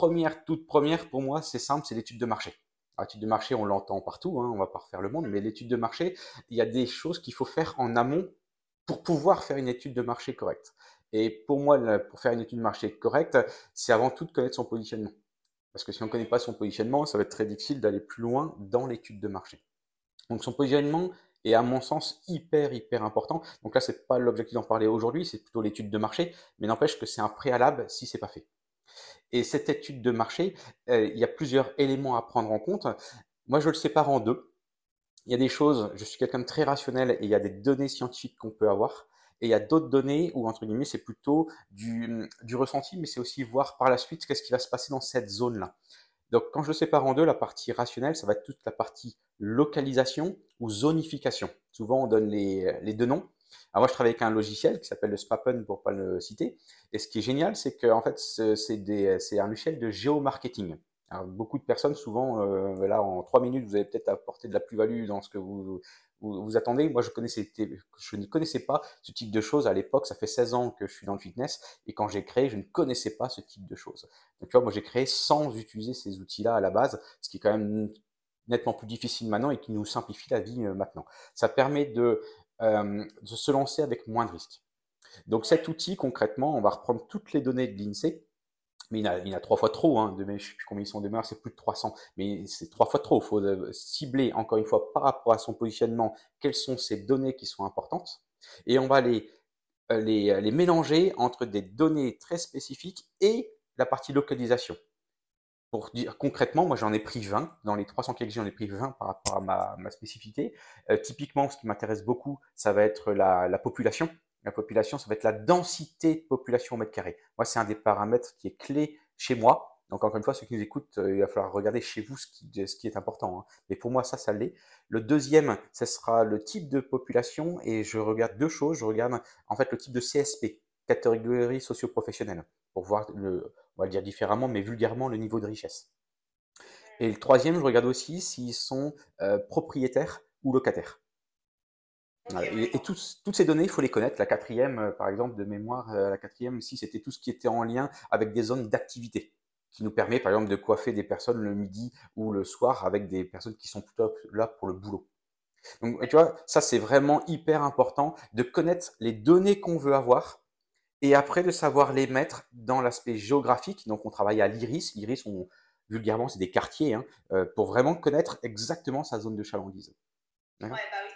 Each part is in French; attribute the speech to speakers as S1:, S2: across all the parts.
S1: première, toute première pour moi, c'est simple, c'est l'étude de marché. L'étude de marché, on l'entend partout, hein, on va pas refaire le monde, mais l'étude de marché, il y a des choses qu'il faut faire en amont pour pouvoir faire une étude de marché correcte. Et pour moi, pour faire une étude de marché correcte, c'est avant tout de connaître son positionnement. Parce que si on ne connaît pas son positionnement, ça va être très difficile d'aller plus loin dans l'étude de marché. Donc son positionnement est à mon sens hyper hyper important. Donc là, c'est pas l'objectif d'en parler aujourd'hui, c'est plutôt l'étude de marché, mais n'empêche que c'est un préalable si c'est pas fait. Et cette étude de marché, euh, il y a plusieurs éléments à prendre en compte. Moi, je le sépare en deux. Il y a des choses, je suis quelqu'un de très rationnel et il y a des données scientifiques qu'on peut avoir. Et il y a d'autres données où, entre guillemets, c'est plutôt du, ressenti, mais c'est aussi voir par la suite qu'est-ce qui va se passer dans cette zone-là. Donc, quand je le sépare en deux, la partie rationnelle, ça va être toute la partie localisation ou zonification. Souvent, on donne les deux noms. Alors moi, je travaille avec un logiciel qui s'appelle le Spapen pour pas le citer. Et ce qui est génial, c'est que en fait, c'est un logiciel de géomarketing. Alors, beaucoup de personnes, souvent, euh, là, en trois minutes, vous allez peut-être apporter de la plus-value dans ce que vous, vous, attendez. Moi, je, connaissais, je ne connaissais pas ce type de choses à l'époque. Ça fait 16 ans que je suis dans le fitness. Et quand j'ai créé, je ne connaissais pas ce type de choses. Donc, tu vois, moi, j'ai créé sans utiliser ces outils-là à la base, ce qui est quand même nettement plus difficile maintenant et qui nous simplifie la vie euh, maintenant. Ça permet de, euh, de se lancer avec moins de risques. Donc cet outil, concrètement, on va reprendre toutes les données de l'INSEE, mais il y, en a, trois fois trop, hein, de, je ne sais plus combien ils sont demeurés, c'est plus de 300, mais c'est trois fois trop. Il faut euh, cibler, encore une fois, par rapport à son positionnement, quelles sont ces données qui sont importantes, et on va les, euh, les, les mélanger entre des données très spécifiques et la partie localisation. Pour dire concrètement, moi j'en ai pris 20. Dans les 300 que j'en ai pris 20 par rapport à ma, ma spécificité. typiquement, ce qui m'intéresse beaucoup, ça va être la, la population la population, ça va être la densité de population au mètre carré. Moi, c'est un des paramètres qui est clé chez moi. Donc, encore une fois, ceux qui nous écoutent, euh, il va falloir regarder chez vous ce qui, ce qui est important. Hein. Mais pour moi, ça, ça l'est. Le deuxième, ce sera le type de population. Et je regarde deux choses. Je regarde, en fait, le type de CSP, catégorie socio-professionnelle, pour voir, le, on va le dire différemment, mais vulgairement, le niveau de richesse. Et le troisième, je regarde aussi s'ils sont euh, propriétaires ou locataires. Et, toutes ces données, il faut les connaître. La quatrième, euh, par exemple, de mémoire, euh, la quatrième, si c'était tout ce qui était en lien avec des zones d'activité, qui nous permet, par exemple, de coiffer des personnes le midi ou le soir avec des personnes qui sont plutôt là pour le boulot. Donc, tu vois, ça, c'est vraiment hyper important de connaître les données qu'on veut avoir et après de savoir les mettre dans l'aspect géographique. Donc, on travaille à l'IRIS. L'IRIS, vulgairement, c'est des quartiers, hein, euh, pour vraiment connaître exactement sa zone de chalandise.
S2: Ouais, bah oui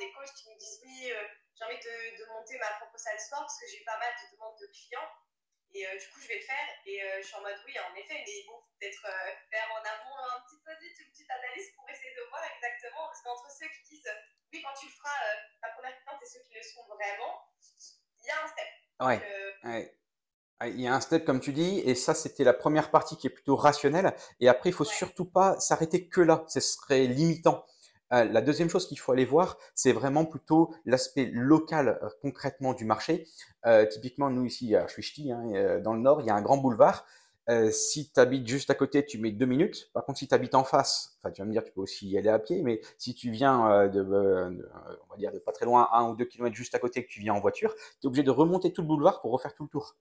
S2: des coachs qui me disent oui, euh, j'ai envie de, monter ma propre salle sport parce que j'ai pas mal de demandes de clients. Et euh, du coup, je vais le faire. Et euh, je suis en mode oui, en effet, mais bon, peut-être faire en amont un petit audit, une petite analyse pour essayer de voir exactement. Parce qu'entre ceux qui disent oui, quand tu le feras, ta première cliente et ceux qui le seront vraiment, il y a un step.
S1: Ouais. Il y a un step, comme tu dis, et ça, c'était la première partie qui est plutôt rationnelle. Et après, il faut surtout pas s'arrêter que là. Ce serait limitant. Euh, la deuxième chose qu'il faut aller voir, c'est vraiment plutôt l'aspect local euh, concrètement du marché. Euh, typiquement, nous ici, je suis ch'ti, hein, dans le nord, il y a un grand boulevard. si tu habites juste à côté, tu mets deux minutes. Par contre, si tu habites en face, tu vas me dire, tu peux aussi y aller à pied, mais si tu viens de, on va dire, de pas très loin, un ou deux kilomètres juste à côté, que tu viens en voiture, tu es obligé de remonter tout le boulevard pour refaire tout le tour.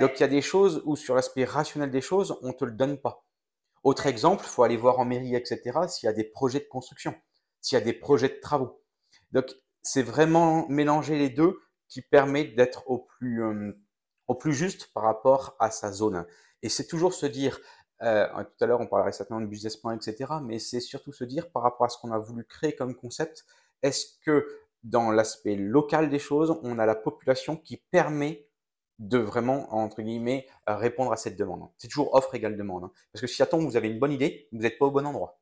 S1: Donc, il y a des choses où, sur l'aspect rationnel des choses, on te le donne pas. Autre exemple, il faut aller voir en mairie, etc., s'il y a des projets de construction s'il y a des projets de travaux. Donc, c'est vraiment mélanger les deux qui permet d'être au plus, euh, au plus juste par rapport à sa zone. Et c'est toujours se dire, euh, tout à l'heure on parlerait certainement de business plan, etc., mais c'est surtout se dire par rapport à ce qu'on a voulu créer comme concept, est-ce que dans l'aspect local des choses, on a la population qui permet de vraiment, entre guillemets, répondre à cette demande? C'est toujours offre égale demande. Hein. Parce que si à temps vous avez une bonne idée, vous n'êtes pas au bon endroit.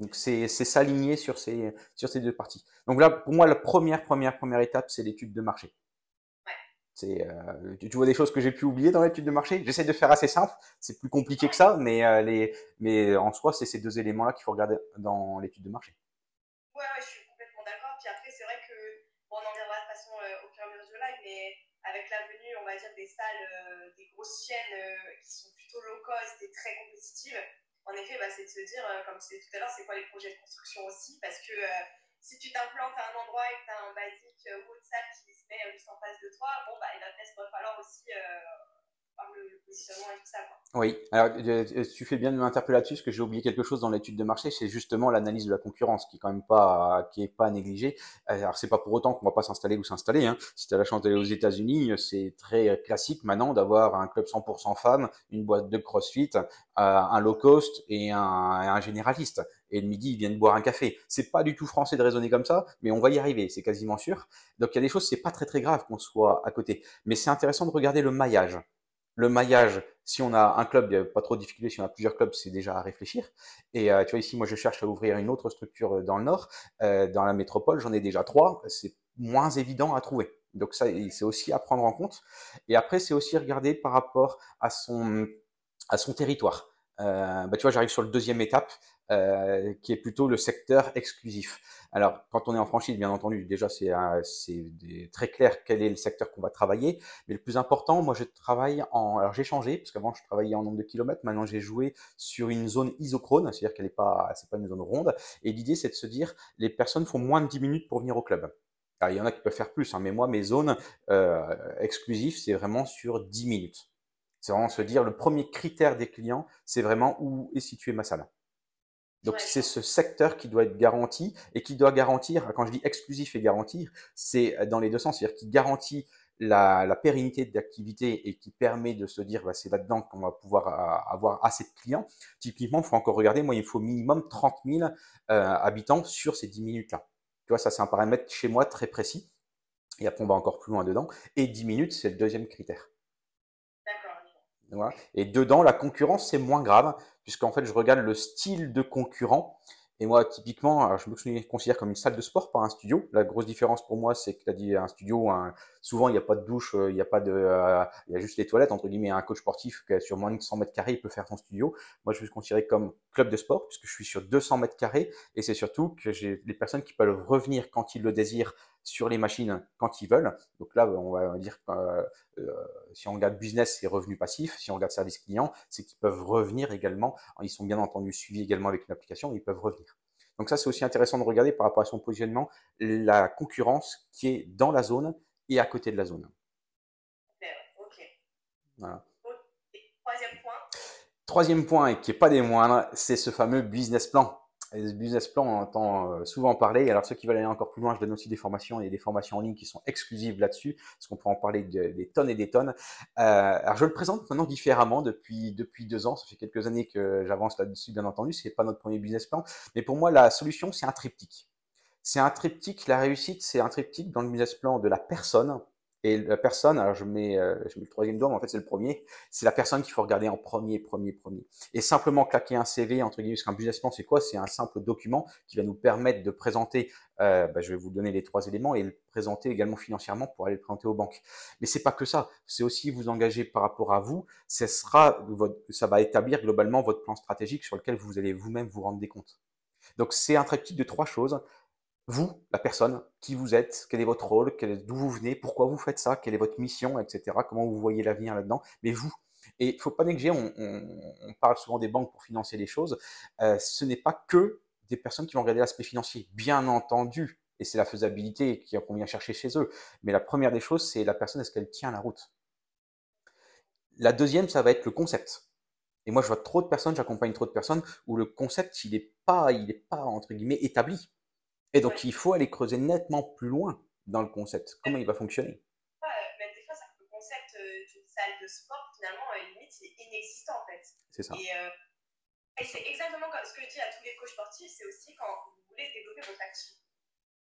S1: Donc c'est s'aligner sur ces, sur ces deux parties. Donc là, pour moi, la première, première, première étape, c'est l'étude de marché. C'est, euh, tu, vois des choses que j'ai pu oublier dans l'étude de marché? J'essaie de faire assez simple. C'est plus compliqué que ça, mais euh, les, mais en soi, c'est ces deux éléments-là qu'il faut regarder dans l'étude de marché.
S2: Ouais, ouais, je suis complètement d'accord. Puis après, c'est vrai que bon, on en reviendra de toute façon euh, au fur et à mesure du live, mais avec la venue, on va dire des salles, des grosses chaînes qui sont plutôt low cost et très compétitives. En effet, bah, c'est de se dire, comme je disais tout à l'heure, c'est quoi les projets de construction aussi, parce que si tu t'implantes à un endroit et que tu as un basique haut de salle qui se met juste en face de toi, bon, bah, il va peut-être falloir aussi euh,
S1: Oui, alors euh, tu fais bien de m'interpeller là-dessus, parce que j'ai oublié quelque chose dans l'étude de marché, c'est justement l'analyse de la concurrence, qui est quand même pas, qui est pas négligée. Alors c'est pas pour autant qu'on va pas s'installer ou s'installer. Hein. Si tu as la chance d'aller aux États-Unis, c'est très classique maintenant d'avoir un club 100% femmes, une boîte de CrossFit, euh, un low cost et un, un généraliste et le midi ils viennent boire un café. C'est pas du tout français de raisonner comme ça, mais on va y arriver, c'est quasiment sûr. Donc il y a des choses, c'est pas très très grave qu'on soit à côté, mais c'est intéressant de regarder le maillage. Le maillage, si on a un club, il n'y a pas trop de difficultés. Si on a plusieurs clubs, c'est déjà à réfléchir. Et euh, tu vois ici, moi je cherche à ouvrir une autre structure euh, dans le nord, euh, dans la métropole. J'en ai déjà trois. C'est moins évident à trouver. Donc ça, c'est aussi à prendre en compte. Et après, c'est aussi regarder par rapport à son à son territoire. Bah, tu vois, j'arrive sur le deuxième étape. Euh, qui est plutôt le secteur exclusif. Alors, quand on est en franchise, bien entendu, déjà c'est très clair quel est le secteur qu'on va travailler. Mais le plus important, moi, je travaille en. Alors, j'ai changé parce qu'avant je travaillais en nombre de kilomètres. Maintenant, j'ai joué sur une zone isochrone, c'est-à-dire qu'elle n'est pas, c'est pas une zone ronde. Et l'idée, c'est de se dire, les personnes font moins de 10 minutes pour venir au club. Alors, il y en a qui peuvent faire plus, hein, mais moi, mes zones euh, exclusives, c'est vraiment sur 10 minutes. C'est vraiment se dire, le premier critère des clients, c'est vraiment où est située ma salle. Donc c'est ce secteur qui doit être garanti et qui doit garantir, quand je dis exclusif et garantir, c'est dans les deux sens, c'est-à-dire qui garantit la, la pérennité de l'activité et qui permet de se dire bah, c'est là-dedans qu'on va pouvoir euh, avoir assez de clients. Typiquement, il faut encore regarder, moi il faut minimum 30 000 euh, habitants sur ces 10 minutes-là. Tu vois, ça c'est un paramètre chez moi très précis. Et après on va encore plus loin dedans. Et 10 minutes, c'est le deuxième critère. Et dedans, la concurrence, c'est moins grave, puisqu'en fait, je regarde le style de concurrent. Et moi, typiquement, je me considère comme une salle de sport, pas un studio. La grosse différence pour moi, c'est que tu as dit un studio, souvent, il n'y a pas de douche, euh, il n'y a pas de, euh, il y a juste les toilettes, entre guillemets, un coach sportif qui sur moins de 100 mètres carrés, il peut faire son studio. Moi, je me considérer comme club de sport, puisque je suis sur 200 mètres carrés, et c'est surtout que j'ai des personnes qui peuvent revenir quand ils le désirent sur les machines quand ils veulent. Donc là, on va dire que euh, euh, si on regarde business, c'est revenu passif. Si on regarde service client, c'est qu'ils peuvent revenir également. Ils sont bien entendu suivis également avec une application, ils peuvent revenir. Donc ça, c'est aussi intéressant de regarder par rapport à son positionnement, la concurrence qui est dans la zone et à côté de la zone.
S2: Ok. Voilà. Troisième point?
S1: Troisième point, et qui n'est pas des moindres, c'est ce fameux business plan. Ce business plan, on entend euh, souvent parler. Alors, ceux qui veulent aller encore plus loin, je donne aussi des formations. Il y a des formations en ligne qui sont exclusives là-dessus, parce qu'on pourra en parler des tonnes et des tonnes. Euh, alors, je le présente maintenant différemment depuis, depuis deux ans. Ça fait quelques années que j'avance là-dessus, bien entendu. Ce n'est pas notre premier business plan. Mais pour moi, la solution, c'est un triptyque. C'est un triptyque. La réussite, c'est un triptyque dans le business plan de la personne, et la personne, alors je mets, euh, je mets le troisième doigt, mais en fait c'est le premier, c'est la personne qu'il faut regarder en premier, premier, premier. Et simplement claquer un CV, entre guillemets, parce qu'un business plan c'est quoi? C'est un simple document qui va nous permettre de présenter, euh, bah, je vais vous donner les trois éléments et le présenter également financièrement pour aller le présenter aux banques. Mais c'est pas que ça, c'est aussi vous engager par rapport à vous, ça, sera votre, ça va établir globalement votre plan stratégique sur lequel vous allez vous-même vous rendre des comptes. Donc c'est un triptyque de trois choses vous, la personne, qui vous êtes, quel est votre rôle, d'où vous venez, pourquoi vous faites ça, quelle est votre mission, etc. Comment vous voyez l'avenir là-dedans. Mais vous, et il faut pas négliger, on, parle souvent des banques pour financer les choses. Euh, ce n'est pas que des personnes qui vont regarder l'aspect financier, bien entendu, et c'est la faisabilité qu'on vient chercher chez eux. Mais la première des choses, c'est la personne, est-ce qu'elle tient la route? La deuxième, ça va être le concept. Et moi, je vois trop de personnes, j'accompagne trop de personnes où le concept, il n'est pas, pas entre guillemets établi. Et donc, il faut aller creuser nettement plus loin dans le concept. Comment il va fonctionner?
S2: Mais Des fois, ça, le concept euh, d'une salle de sport, finalement, limite, c'est inexistant en fait.
S1: C'est ça.
S2: Et, euh, et c'est exactement ce que je dis à tous les coachs sportifs, c'est aussi quand vous voulez développer votre activité.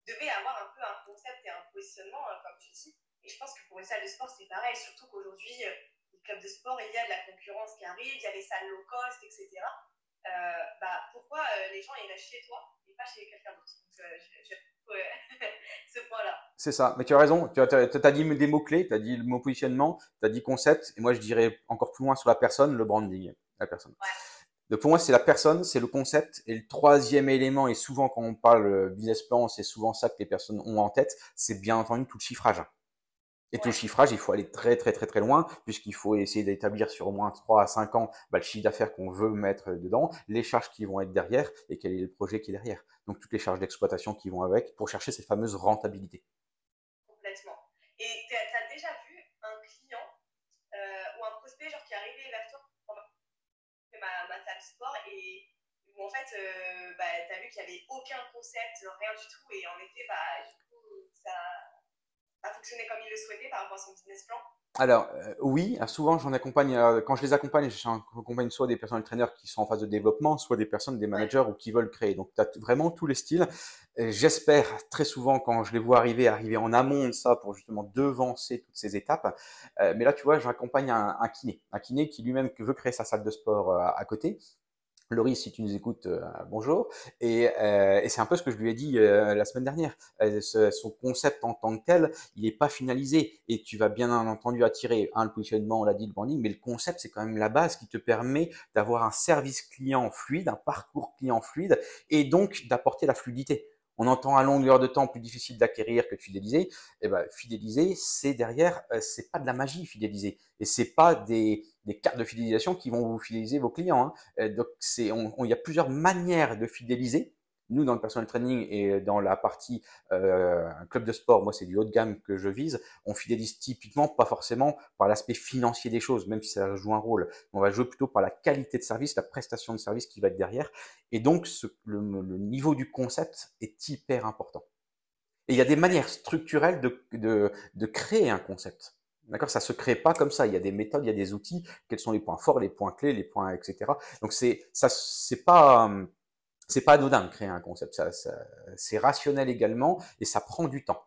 S2: Vous devez avoir un peu un concept et un positionnement, euh, comme tu dis. Et je pense que pour une salle de sport, c'est pareil, surtout qu'aujourd'hui, les clubs de sport, il y a de la concurrence qui arrive, il y a les salles low cost, etc. bah, pourquoi les gens ils restent chez toi? Pas chez quelqu'un d'autre. ce point-là.
S1: C'est ça, mais tu as raison, tu as, as, dit des mots-clés, tu as dit le mot positionnement, tu as dit concept, et moi je dirais encore plus loin sur la personne, le branding, la personne. Donc pour moi, c'est la personne, c'est le concept. Et le troisième élément, et souvent quand on parle business plan, c'est souvent ça que les personnes ont en tête, c'est bien entendu tout le chiffrage. Et tout le chiffrage, il faut aller très très très très loin, puisqu'il faut essayer d'établir sur au moins 3 à 5 ans bah, le chiffre d'affaires qu'on veut mettre dedans, les charges qui vont être derrière, et quel est le projet qui est derrière. Donc toutes les charges d'exploitation qui vont avec, pour chercher ces fameuses rentabilités.
S2: Complètement. Et tu as déjà vu un client euh, ou un prospect genre, qui est arrivé vers toi pour ma, ma salle sport et où en fait, euh, bah, tu as vu qu'il n'y avait aucun concept, rien du tout, et en effet, bah, du coup, ça a fonctionné comme il le souhaitait par rapport à son business plan
S1: alors euh, oui, souvent j'en accompagne euh, quand je les accompagne, j'accompagne soit des personnes traîneurs qui sont en phase de développement, soit des personnes des managers ou qui veulent créer. Donc tu as vraiment tous les styles. J'espère très souvent quand je les vois arriver, arriver en amont de ça pour justement devancer toutes ces étapes. Euh, mais là tu vois, j'accompagne un, un, kiné, un kiné qui lui-même veut créer sa salle de sport à côté Laurie, si tu nous écoutes, euh, bonjour. Et, euh, et c'est un peu ce que je lui ai dit euh, la semaine dernière. son concept en tant que tel, il n'est pas finalisé. Et tu vas bien entendu attirer, un, le positionnement, on l'a dit, le branding, mais le concept, c'est quand même la base qui te permet d'avoir un service client fluide, un parcours client fluide, et donc d'apporter la fluidité on entend à longueur de temps plus difficile d'acquérir que de fidéliser. Eh ben, fidéliser, c'est derrière, euh, c'est pas de la magie fidéliser, et c'est pas des, des, cartes de fidélisation qui vont vous fidéliser vos clients. Hein. Euh, donc il y a plusieurs manières de fidéliser nous, dans le personal training et dans la partie euh, club de sport, moi, c'est du haut de gamme que je vise. On fidélise typiquement pas forcément par l'aspect financier des choses, même si ça joue un rôle. On va jouer plutôt par la qualité de service, la prestation de service qui va être derrière. Et donc, le, niveau du concept est hyper important. Et il y a des manières structurelles de, de créer un concept. D'accord Ça se crée pas comme ça. Il y a des méthodes, il y a des outils. Quels sont les points forts, les points clés, les points, etc. Donc c'est ça, c'est pas c'est pas anodin de créer un concept, ça, c'est rationnel également et ça prend du temps.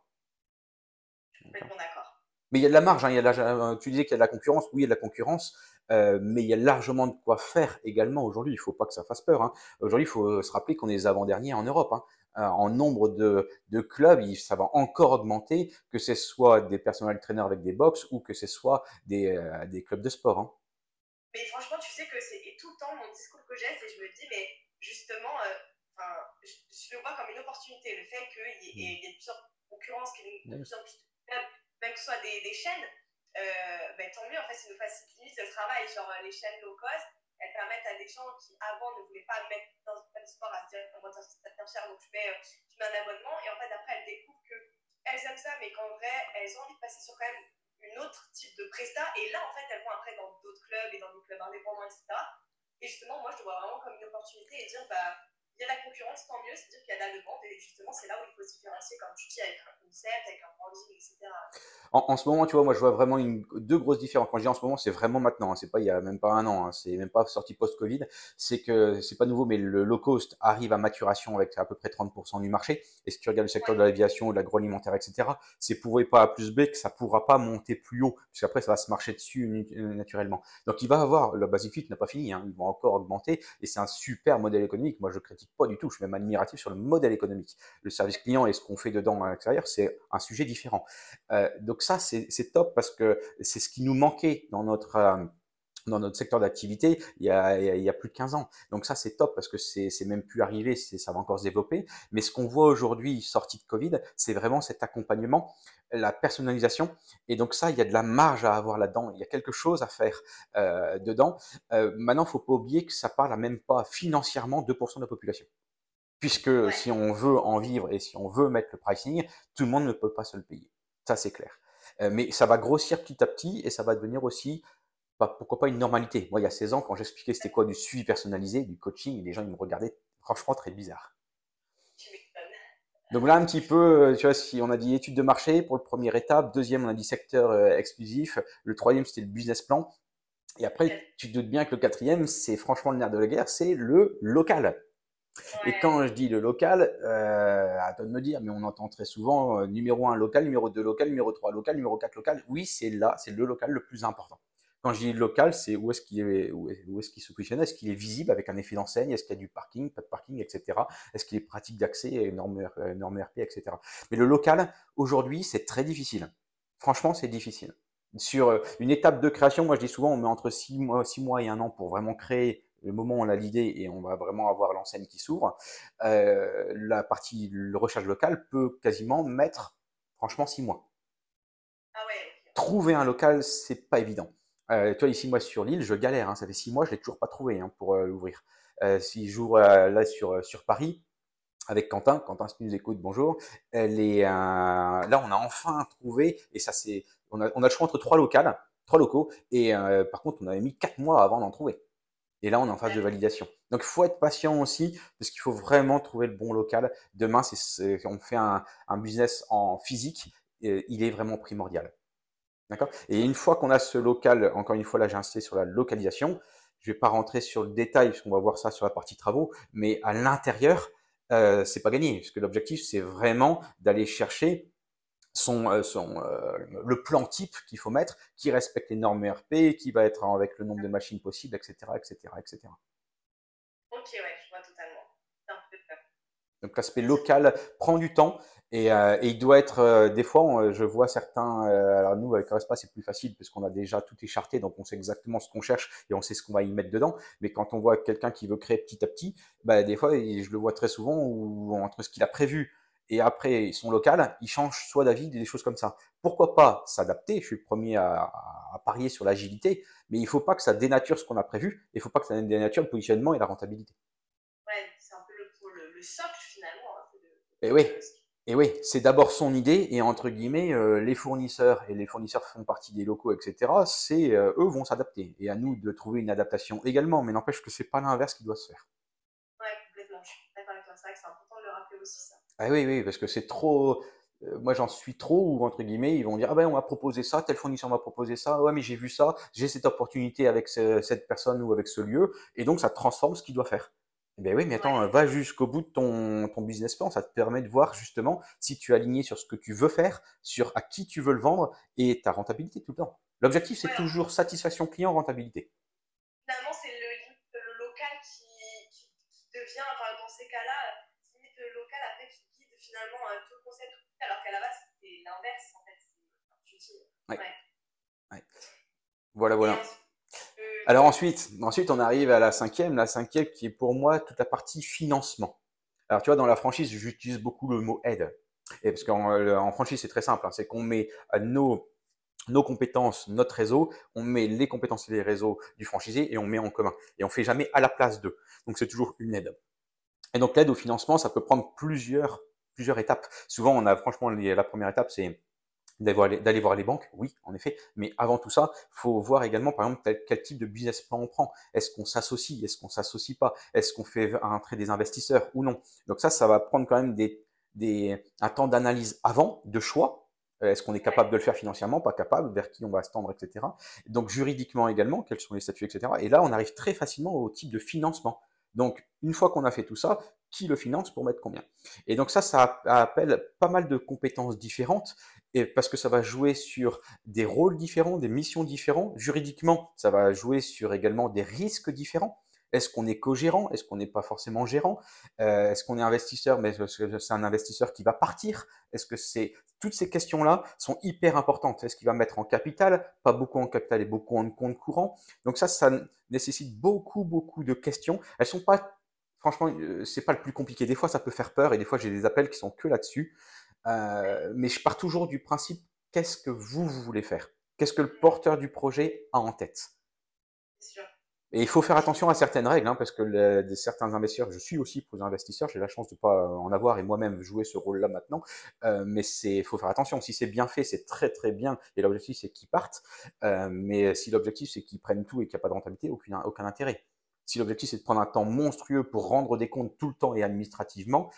S1: Mais il y a de la marge, hein, il y a euh, tu disais qu'il y a de la concurrence, oui il y a de la concurrence, euh, mais il y a largement de quoi faire également aujourd'hui, il faut pas que ça fasse peur. Hein. Aujourd'hui il faut se rappeler qu'on est les avant-derniers en Europe. Hein. Euh, en nombre de, de, clubs, ça va encore augmenter, que ce soit des personnels traîneurs avec des box ou que ce soit des, des clubs de sport. Hein.
S2: Mais franchement, tu sais que c'est tout le temps mon discours que j'ai, c'est je me dis, mais justement, euh, je, le vois comme une opportunité. Le fait qu'il y, ait, mm. y ait plusieurs concurrences, qu'il y ait de plus en plus de même que ce soit des, des chaînes, euh, ben, tant mieux, en fait, ça nous facilite le travail. Genre, les chaînes low cost, elles permettent à des gens qui avant ne voulaient pas mettre dans un sport à se dire, moi, ça bien cher, donc je mets, je mets un abonnement. Et en fait, après, elles découvrent qu'elles aiment ça, mais qu'en vrai, elles ont envie de passer sur quand même une autre type de presta. Et là, en fait, elles vont après dans d'autres clubs et dans des clubs indépendants, etc. Et justement, moi, je le vois vraiment comme une opportunité et dire, bah, il y a la concurrence, tant mieux, c'est-à-dire qu'il y a la demande, et justement, c'est là où il faut se différencier, comme tu dis, avec un concept, avec un branding, etc.
S1: En, en, ce moment, tu vois, moi, je vois vraiment une, deux grosses différences. Quand je dis en ce moment, c'est vraiment maintenant, hein, c'est pas il y a même pas un an, hein, c'est même pas sorti post-Covid, c'est que c'est pas nouveau, mais le low cost arrive à maturation avec à peu près 30% du marché. Et si tu regardes le secteur de l'aviation, de l'agroalimentaire, etc., c'est pour pas A plus B que ça pourra pas monter plus haut, puisqu'après, ça va se marcher dessus euh, naturellement. Donc, il va avoir, le Basic Fit n'a pas fini, hein, ils vont encore augmenter, et c'est un super modèle économique. Moi, je critique pas du tout, je suis même admiratif sur le modèle économique. Le service client et ce qu'on fait dedans à l'extérieur, c'est un sujet différent. Euh, donc ça, c'est top parce que c'est ce qui nous manquait dans notre euh, dans notre secteur d'activité il, y a, il y a plus de 15 ans. Donc ça, c'est top parce que c'est même plus arrivé, ça va encore se développer. Mais ce qu'on voit aujourd'hui, sorti de Covid, c'est vraiment cet accompagnement, la personnalisation. Et donc ça, il y a de la marge à avoir là-dedans. Il y a quelque chose à faire euh, dedans. Euh, maintenant, faut pas oublier que ça parle à même pas financièrement 2% de la population. Puisque si on veut en vivre et si on veut mettre le pricing, tout le monde ne peut pas se le payer. Ça, c'est clair. Euh, mais ça va grossir petit à petit et ça va devenir aussi, bah, pourquoi pas, une normalité. Moi, il y a 16 ans, quand j'expliquais c'était quoi du suivi personnalisé, du coaching, les gens ils me regardaient franchement très bizarre. Donc là, un petit peu, euh, tu vois, si on a dit étude de marché pour le premier étape, deuxième, on a dit secteur euh, exclusif, le troisième, c'était le business plan. Et après, tu te doutes bien que le quatrième, c'est franchement le nerf de la guerre, c'est le local. Et quand je dis le local, euh, toi de me dire, mais on entend très souvent euh, numéro 1 local, numéro 2 local, numéro 3 local, numéro 4 local. Oui, c'est là, c'est le local le plus important. Quand je dis local, c'est où est-ce qu'il est, où est-ce qu'il se positionne? Est-ce qu'il est visible avec un effet d'enseigne? Est-ce qu'il y a du parking, pas de parking, etc. Est-ce qu'il est pratique d'accès, normes, normes RP, etc. Mais le local, aujourd'hui, c'est très difficile. Franchement, c'est difficile. Sur euh, une étape de création, moi je dis souvent, on met entre 6 mois, six mois et un an pour vraiment créer le moment où on a l'idée et on va vraiment avoir l'enseigne qui s'ouvre. Euh, la partie le recherche locale peut quasiment mettre, franchement, 6 mois.
S2: Ah ouais.
S1: Trouver un local, c'est pas évident. Euh, toi, ici, moi, sur l'île, je galère. Hein, ça fait six mois, je l'ai toujours pas trouvé hein, pour euh, l'ouvrir. Euh, si j'ouvre là sur, sur Paris, avec Quentin, Quentin, si tu nous écoutes, bonjour. Là, on a enfin trouvé, et ça, c'est, on a, on a le choix entre trois locales, trois locaux, et par contre, on avait mis quatre mois avant d'en trouver. Et là, on est en phase de validation. Donc, il faut être patient aussi, parce qu'il faut vraiment trouver le bon local. Demain, c'est, on fait un, un business en physique, il est vraiment primordial. D'accord? Et une fois qu'on a ce local, encore une fois, là, j'ai insisté sur la localisation. Je vais pas rentrer sur le détail, parce qu'on va voir ça sur la partie travaux, mais à l'intérieur, euh, c'est pas gagné, parce que l'objectif, c'est vraiment d'aller chercher son, euh, son euh, le plan type qu'il faut mettre, qui respecte les normes ERP, qui va être avec le nombre de machines possibles, etc., etc., etc.
S2: Ok, ouais, je vois totalement.
S1: Donc l'aspect local prend du temps, et, euh, il doit être, euh, des fois, je vois certains, euh, alors nous, avec Respa, c'est plus facile parce qu'on a déjà tout écharté, donc on sait exactement ce qu'on cherche et on sait ce qu'on va y mettre dedans. Mais quand on voit quelqu'un qui veut créer petit à petit, bah, des fois, je le vois très souvent, où, entre ce qu'il a prévu et après son local, il change soit d'avis, des choses comme ça. Pourquoi pas s'adapter? Je suis le premier à, parier sur l'agilité, mais il faut pas que ça dénature ce qu'on a prévu, il faut pas que ça dénature le positionnement et la rentabilité.
S2: Ouais, c'est un peu le, le, socle
S1: et oui. Et oui, c'est d'abord son idée, et entre guillemets, euh, les fournisseurs, et les fournisseurs font partie des locaux, etc., c'est euh, eux vont s'adapter. Et à nous de trouver une adaptation également, mais n'empêche que c'est pas l'inverse qui doit se faire.
S2: Ouais, complètement, je suis d'accord avec toi, c'est vrai que c'est important de le rappeler aussi ça.
S1: Ah oui, oui, parce que c'est trop. Euh, moi, j'en suis trop, ou entre guillemets, ils vont dire Ah ben, on m'a proposé ça, tel fournisseur m'a proposé ça, ouais, mais j'ai vu ça, j'ai cette opportunité avec cette personne ou avec ce lieu, et donc ça transforme ce qu'il doit faire. Eh ben oui, mais attends, va jusqu'au bout de ton, ton business plan. Ça te permet de voir justement si tu es aligné sur ce que tu veux faire, sur à qui tu veux le vendre et ta rentabilité tout le temps. L'objectif, c'est toujours satisfaction client, rentabilité.
S2: Finalement, c'est le, le, local qui, qui, devient, enfin, dans ces cas-là, limite le local après qui guide finalement tout le concept, alors qu'à la base, c'est l'inverse en fait.
S1: Ouais. Ouais. Voilà, voilà. Alors ensuite, ensuite, on arrive à la cinquième, la cinquième qui est pour moi toute la partie financement. Alors tu vois, dans la franchise, j'utilise beaucoup le mot aide. Et parce qu'en euh, franchise, c'est très simple, hein, c'est qu'on met nos, nos compétences, notre réseau, on met les compétences et les réseaux du franchisé et on met en commun. Et on fait jamais à la place d'eux. Donc c'est toujours une aide. Et donc l'aide au financement, ça peut prendre plusieurs, plusieurs étapes. Souvent, on a franchement la première étape, c'est d'aller voir les banques, oui, en effet. Mais avant tout ça, faut voir également, par exemple, quel, type de business plan on prend. Est-ce qu'on s'associe? Est-ce qu'on s'associe pas? Est-ce qu'on fait entrer des investisseurs ou non? Donc ça, ça va prendre quand même des, des, un temps d'analyse avant, de choix. Euh, est-ce qu'on est capable de le faire financièrement? Pas capable Vers qui on va se tendre, etc. Donc juridiquement également, quels sont les statuts, etc. Et là, on arrive très facilement au type de financement. Donc, une fois qu'on a fait tout ça, qui le finance pour mettre combien? Et donc ça, ça appelle pas mal de compétences différentes et parce que ça va jouer sur des rôles différents, des missions différentes. Juridiquement, ça va jouer sur également des risques différents. Est-ce qu'on est co-gérant? Est-ce qu'on n'est pas forcément gérant? Euh, Est-ce qu'on est investisseur? Mais c'est un investisseur qui va partir? Est-ce que c'est toutes ces questions-là sont hyper importantes. Est-ce qu'il va mettre en capital? Pas beaucoup en capital et beaucoup en compte courant. Donc ça, ça nécessite beaucoup, beaucoup de questions. Elles sont pas, franchement, euh, c'est pas le plus compliqué. Des fois, ça peut faire peur et des fois, j'ai des appels qui sont que là-dessus. Euh, mais je pars toujours du principe qu'est-ce que vous, vous voulez faire? Qu'est-ce que le porteur du projet a en tête? Et il faut faire attention à certaines règles, hein, parce que certains investisseurs, je suis aussi pour les investisseurs, j'ai la chance de pas en avoir et moi-même jouer ce rôle-là maintenant, euh, mais c'est, faut faire attention. Si c'est bien fait, c'est très très bien, et l'objectif c'est qu'ils partent. Euh, mais si l'objectif c'est qu'ils prennent tout et qu'il n'y a pas de rentabilité, aucun, aucun intérêt. Si l'objectif c'est de prendre un temps monstrueux pour rendre des comptes tout le temps et administrativement,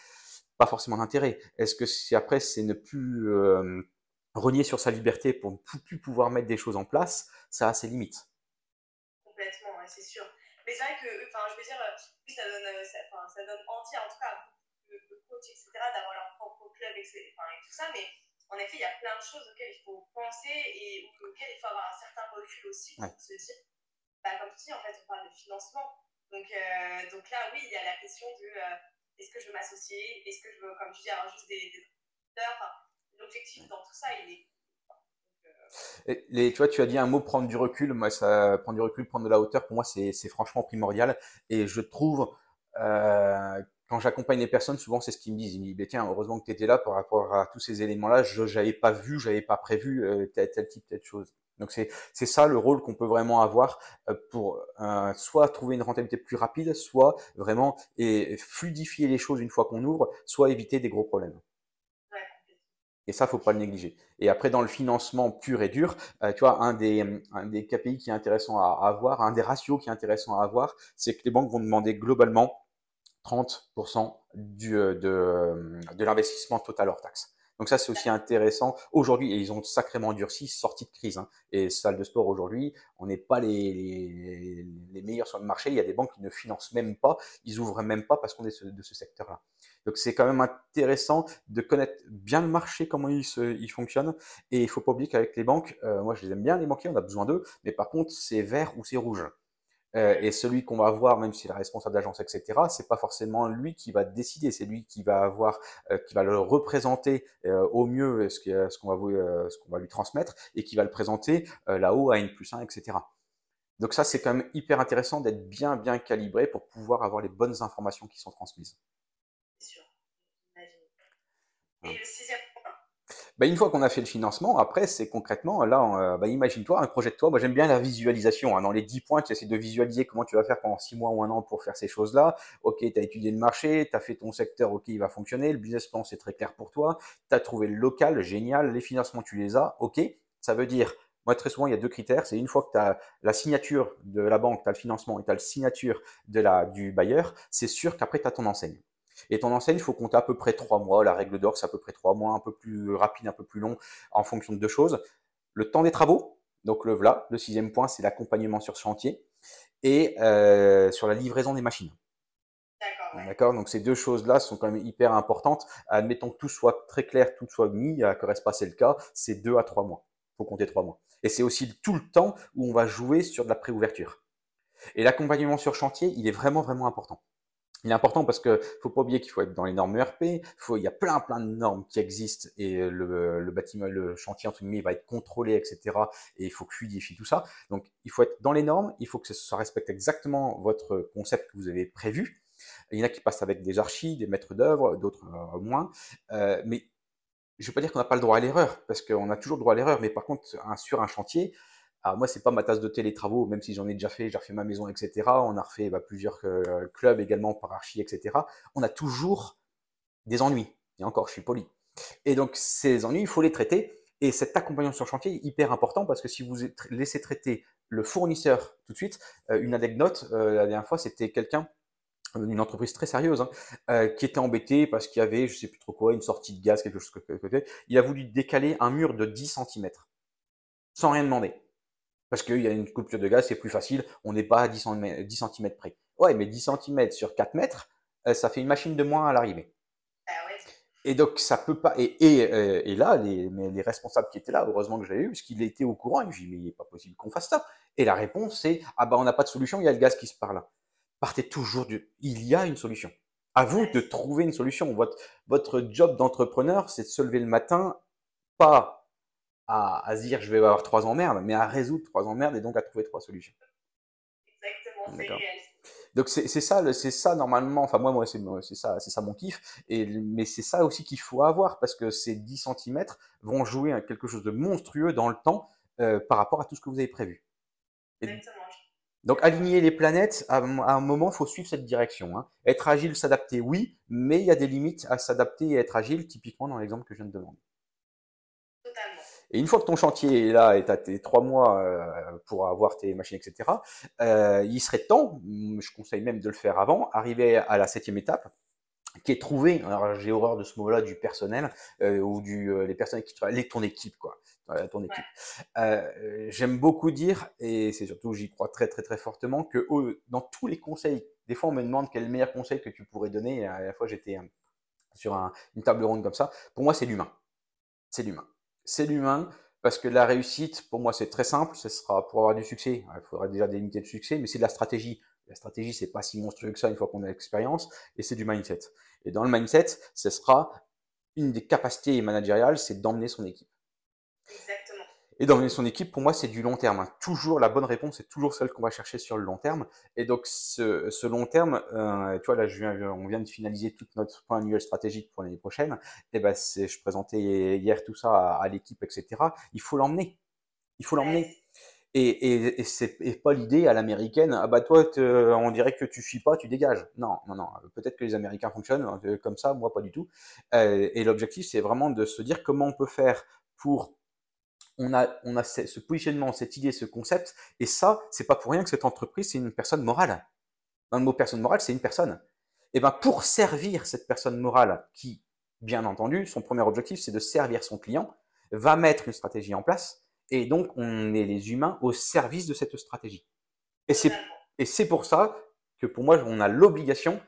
S1: pas forcément d'intérêt. Est-ce que si après c'est ne plus euh, renier sur sa liberté pour ne plus pouvoir mettre des choses en place, ça a ses limites?
S2: Complètement, c'est sûr. Mais c'est vrai que, enfin, je veux dire, oui, ça donne, euh, ça, ça donne envie, en tout cas, de, de coach, etc., d'avoir leur propre club, etc., et tout ça, mais en effet, il y a plein de choses auxquelles il faut penser et auxquelles il faut avoir un certain recul aussi pour se dire, bah, comme tu dis, en fait, on parle de financement. Donc, euh, donc là, oui, il y a la question de euh, est-ce que je veux m'associer Est-ce que je veux, comme tu dis, avoir juste des, des L'objectif dans tout ça, il est
S1: les, tu vois, tu as dit un mot prendre du recul. Moi, ça, prendre du recul, prendre de la hauteur, pour moi, c'est franchement primordial. Et je trouve, euh, quand j'accompagne les personnes, souvent, c'est ce qu'ils me disent. Ils me disent, tiens, heureusement que tu étais là par rapport à tous ces éléments-là. Je n'avais pas vu, j'avais pas prévu euh, tel, tel type, telle chose. Donc c'est c'est ça le rôle qu'on peut vraiment avoir euh, pour euh, soit trouver une rentabilité plus rapide, soit vraiment et fluidifier les choses une fois qu'on ouvre, soit éviter des gros problèmes. Et ça, faut pas le négliger. Et après, dans le financement pur et dur, euh, tu vois, un des, un des KPI qui est intéressant à avoir, un des ratios qui est intéressant à avoir, c'est que les banques vont demander globalement 30% du, de, de l'investissement total hors taxe. Donc ça, c'est aussi intéressant. Aujourd'hui, ils ont sacrément durci, sorti de crise. Hein. Et salle de sport aujourd'hui, on n'est pas les, meilleurs sur le marché. Il y a des banques qui ne financent même pas, ils ouvrent même pas parce qu'on est de ce secteur-là. Donc c'est quand même intéressant de connaître bien le marché, comment il, se, fonctionne. Et il faut pas oublier qu'avec les banques, euh, moi je les aime bien les banquiers, on a besoin d'eux, mais par contre c'est vert ou c'est rouge. Euh, et celui qu'on va avoir, même si est responsable d'agence, etc., c'est pas forcément lui qui va décider, c'est lui qui va avoir, euh, qui va le représenter euh, au mieux ce qu'on va, lui transmettre et qui va le présenter là-haut à N plus 1, etc. Donc ça, c'est quand même hyper intéressant d'être bien, bien calibré pour pouvoir avoir les bonnes informations qui sont transmises.
S2: C'est sûr, Et le sixième
S1: bah, une fois qu'on a fait le financement, après, c'est concrètement, là, euh, bah, imagine-toi un projet de toi. Moi, j'aime bien la visualisation. Hein. Dans les 10 points, tu essaies de visualiser comment tu vas faire pendant 6 mois ou un an pour faire ces choses-là. Ok, tu as étudié le marché, tu as fait ton secteur, ok, il va fonctionner. Le business plan, c'est très clair pour toi. Tu as trouvé le local, génial. Les financements, tu les as. Ok, ça veut dire moi, très souvent, il y a deux critères. C'est une fois que tu as la signature de la banque, tu as le financement et tu as la signature de la, du bailleur, c'est sûr qu'après, tu as ton enseigne. Et ton enseigne, il faut compter à peu près trois mois. La règle d'or, c'est à peu près trois mois, un peu plus rapide, un peu plus long, en fonction de deux choses. Le temps des travaux, donc le voilà. Le sixième point, c'est l'accompagnement sur chantier et euh, sur la livraison des machines. D'accord. Donc ces deux choses-là sont quand même hyper importantes. Admettons que tout soit très clair, tout soit mis, à pas c'est le cas, c'est deux à trois mois. Il faut compter trois mois. Et c'est aussi tout le temps où on va jouer sur de la préouverture. Et l'accompagnement sur chantier, il est vraiment, vraiment important. Il est important parce que faut pas oublier qu'il faut être dans les normes ERP. Faut, il y a plein plein de normes qui existent et le, le bâtiment, le chantier entre guillemets va être contrôlé, etc. Et il faut fluidifier tout ça. Donc il faut être dans les normes. Il faut que ça respecte exactement votre concept que vous avez prévu. Il y en a qui passent avec des archis, des maîtres d'œuvre, d'autres euh, moins. Euh, mais je ne veux pas dire qu'on n'a pas le droit à l'erreur, parce qu'on a toujours le droit à l'erreur. Mais par contre, sur un chantier, alors moi, c'est pas ma tasse de thé les travaux, même si j'en ai déjà fait, j'ai refait ma maison, etc. On a refait bah, plusieurs euh, clubs également par archi, etc. On a toujours des ennuis. Et encore, je suis poli. Et donc ces ennuis, il faut les traiter. Et cet accompagnement sur chantier est hyper important parce que si vous laissez traiter le fournisseur tout de suite, euh, une anecdote, euh, la dernière fois, c'était quelqu'un une entreprise très sérieuse, hein, qui était embêté parce qu'il y avait, je sais plus trop quoi, une sortie de gaz, quelque chose que. Il a voulu décaler un mur de 10 cm sans rien demander. Parce qu'il y a une coupure de gaz, c'est plus facile, on n'est pas à 10 cm, près. Ouais, mais 10 cm sur 4 mètres, euh, ça fait une machine de moins à l'arrivée.
S2: Ah
S1: et donc, ça peut pas. Et, et, euh, et là, les, les, responsables qui étaient là, heureusement que j'avais eu, parce qu'il était au courant, il me dit, mais il n'est pas possible qu'on fasse ça. Et la réponse, c'est, ah bah, on n'a pas de solution, il y a le gaz qui se parle là. Partez toujours du. Il y a une solution. À vous de trouver une solution. Votre, votre job d'entrepreneur, c'est de se lever le matin, pas à, à, se dire je vais avoir trois emmerdes, mais à résoudre trois emmerdes et donc à trouver trois solutions.
S2: Exactement,
S1: Donc c'est ça, c'est ça normalement. Enfin moi, moi c'est ça, c'est ça mon kiff. Et mais c'est ça aussi qu'il faut avoir parce que ces 10 cm vont jouer quelque chose de monstrueux dans le temps euh, par rapport à tout ce que vous avez prévu.
S2: Exactement.
S1: Donc aligner les planètes, à, un moment, il faut suivre cette direction. Hein. Être agile, s'adapter, oui, mais il y a des limites à s'adapter et être agile, typiquement dans l'exemple que je viens de demander. Et une fois que ton chantier est là et tu as tes trois mois euh, pour avoir tes machines, etc., euh, il serait temps, je conseille même de le faire avant, arriver à la septième étape, qui est trouver, alors j'ai horreur de ce mot-là, du personnel, euh, ou du, les personnes qui travaillent, ton équipe, quoi. Ton équipe. J'aime beaucoup dire, et c'est surtout, j'y crois très très très fortement, que dans tous les conseils, des fois on me demande quel est le meilleur conseil que tu pourrais donner, et à la fois j'étais sur une table ronde comme ça, pour moi c'est l'humain c'est l'humain. C'est l'humain parce que la réussite, pour moi, c'est très simple. Ce sera pour avoir du succès. Il faudra déjà des unités de succès, mais c'est de la stratégie. La stratégie, c'est pas si monstrueux que ça une fois qu'on a l'expérience, et c'est du mindset. Et dans le mindset, ce sera une des capacités managériales, c'est d'emmener son équipe. Et d'emmener son équipe, pour moi, c'est du long terme. Hein. Toujours, la bonne réponse c'est toujours celle qu'on va chercher sur le long terme. Et donc, ce, long terme, euh, tu vois, là, on vient de finaliser tout notre plan annuel stratégique pour l'année prochaine. Et ben, je présentais hier tout ça à, à l'équipe, etc. Il faut l'emmener. Il faut l'emmener. Et, et, et c'est pas l'idée à l'américaine, ah bah toi, on dirait que tu suis pas, tu dégages. Non, non, non. Peut-être que les Américains fonctionnent euh, comme ça, moi pas du tout. Euh, et l'objectif, c'est vraiment de se dire comment on peut faire pour on a, on a ce positionnement, cette idée, ce concept, et ça, c'est pas pour rien que cette entreprise, c'est une personne morale. Dans le mot personne morale, c'est une personne. Et ben pour servir cette personne morale, qui, bien entendu, son premier objectif, c'est de servir son client, va mettre une stratégie en place, et donc on est les humains au service de cette stratégie. Et c'est pour ça que pour moi, on a l'obligation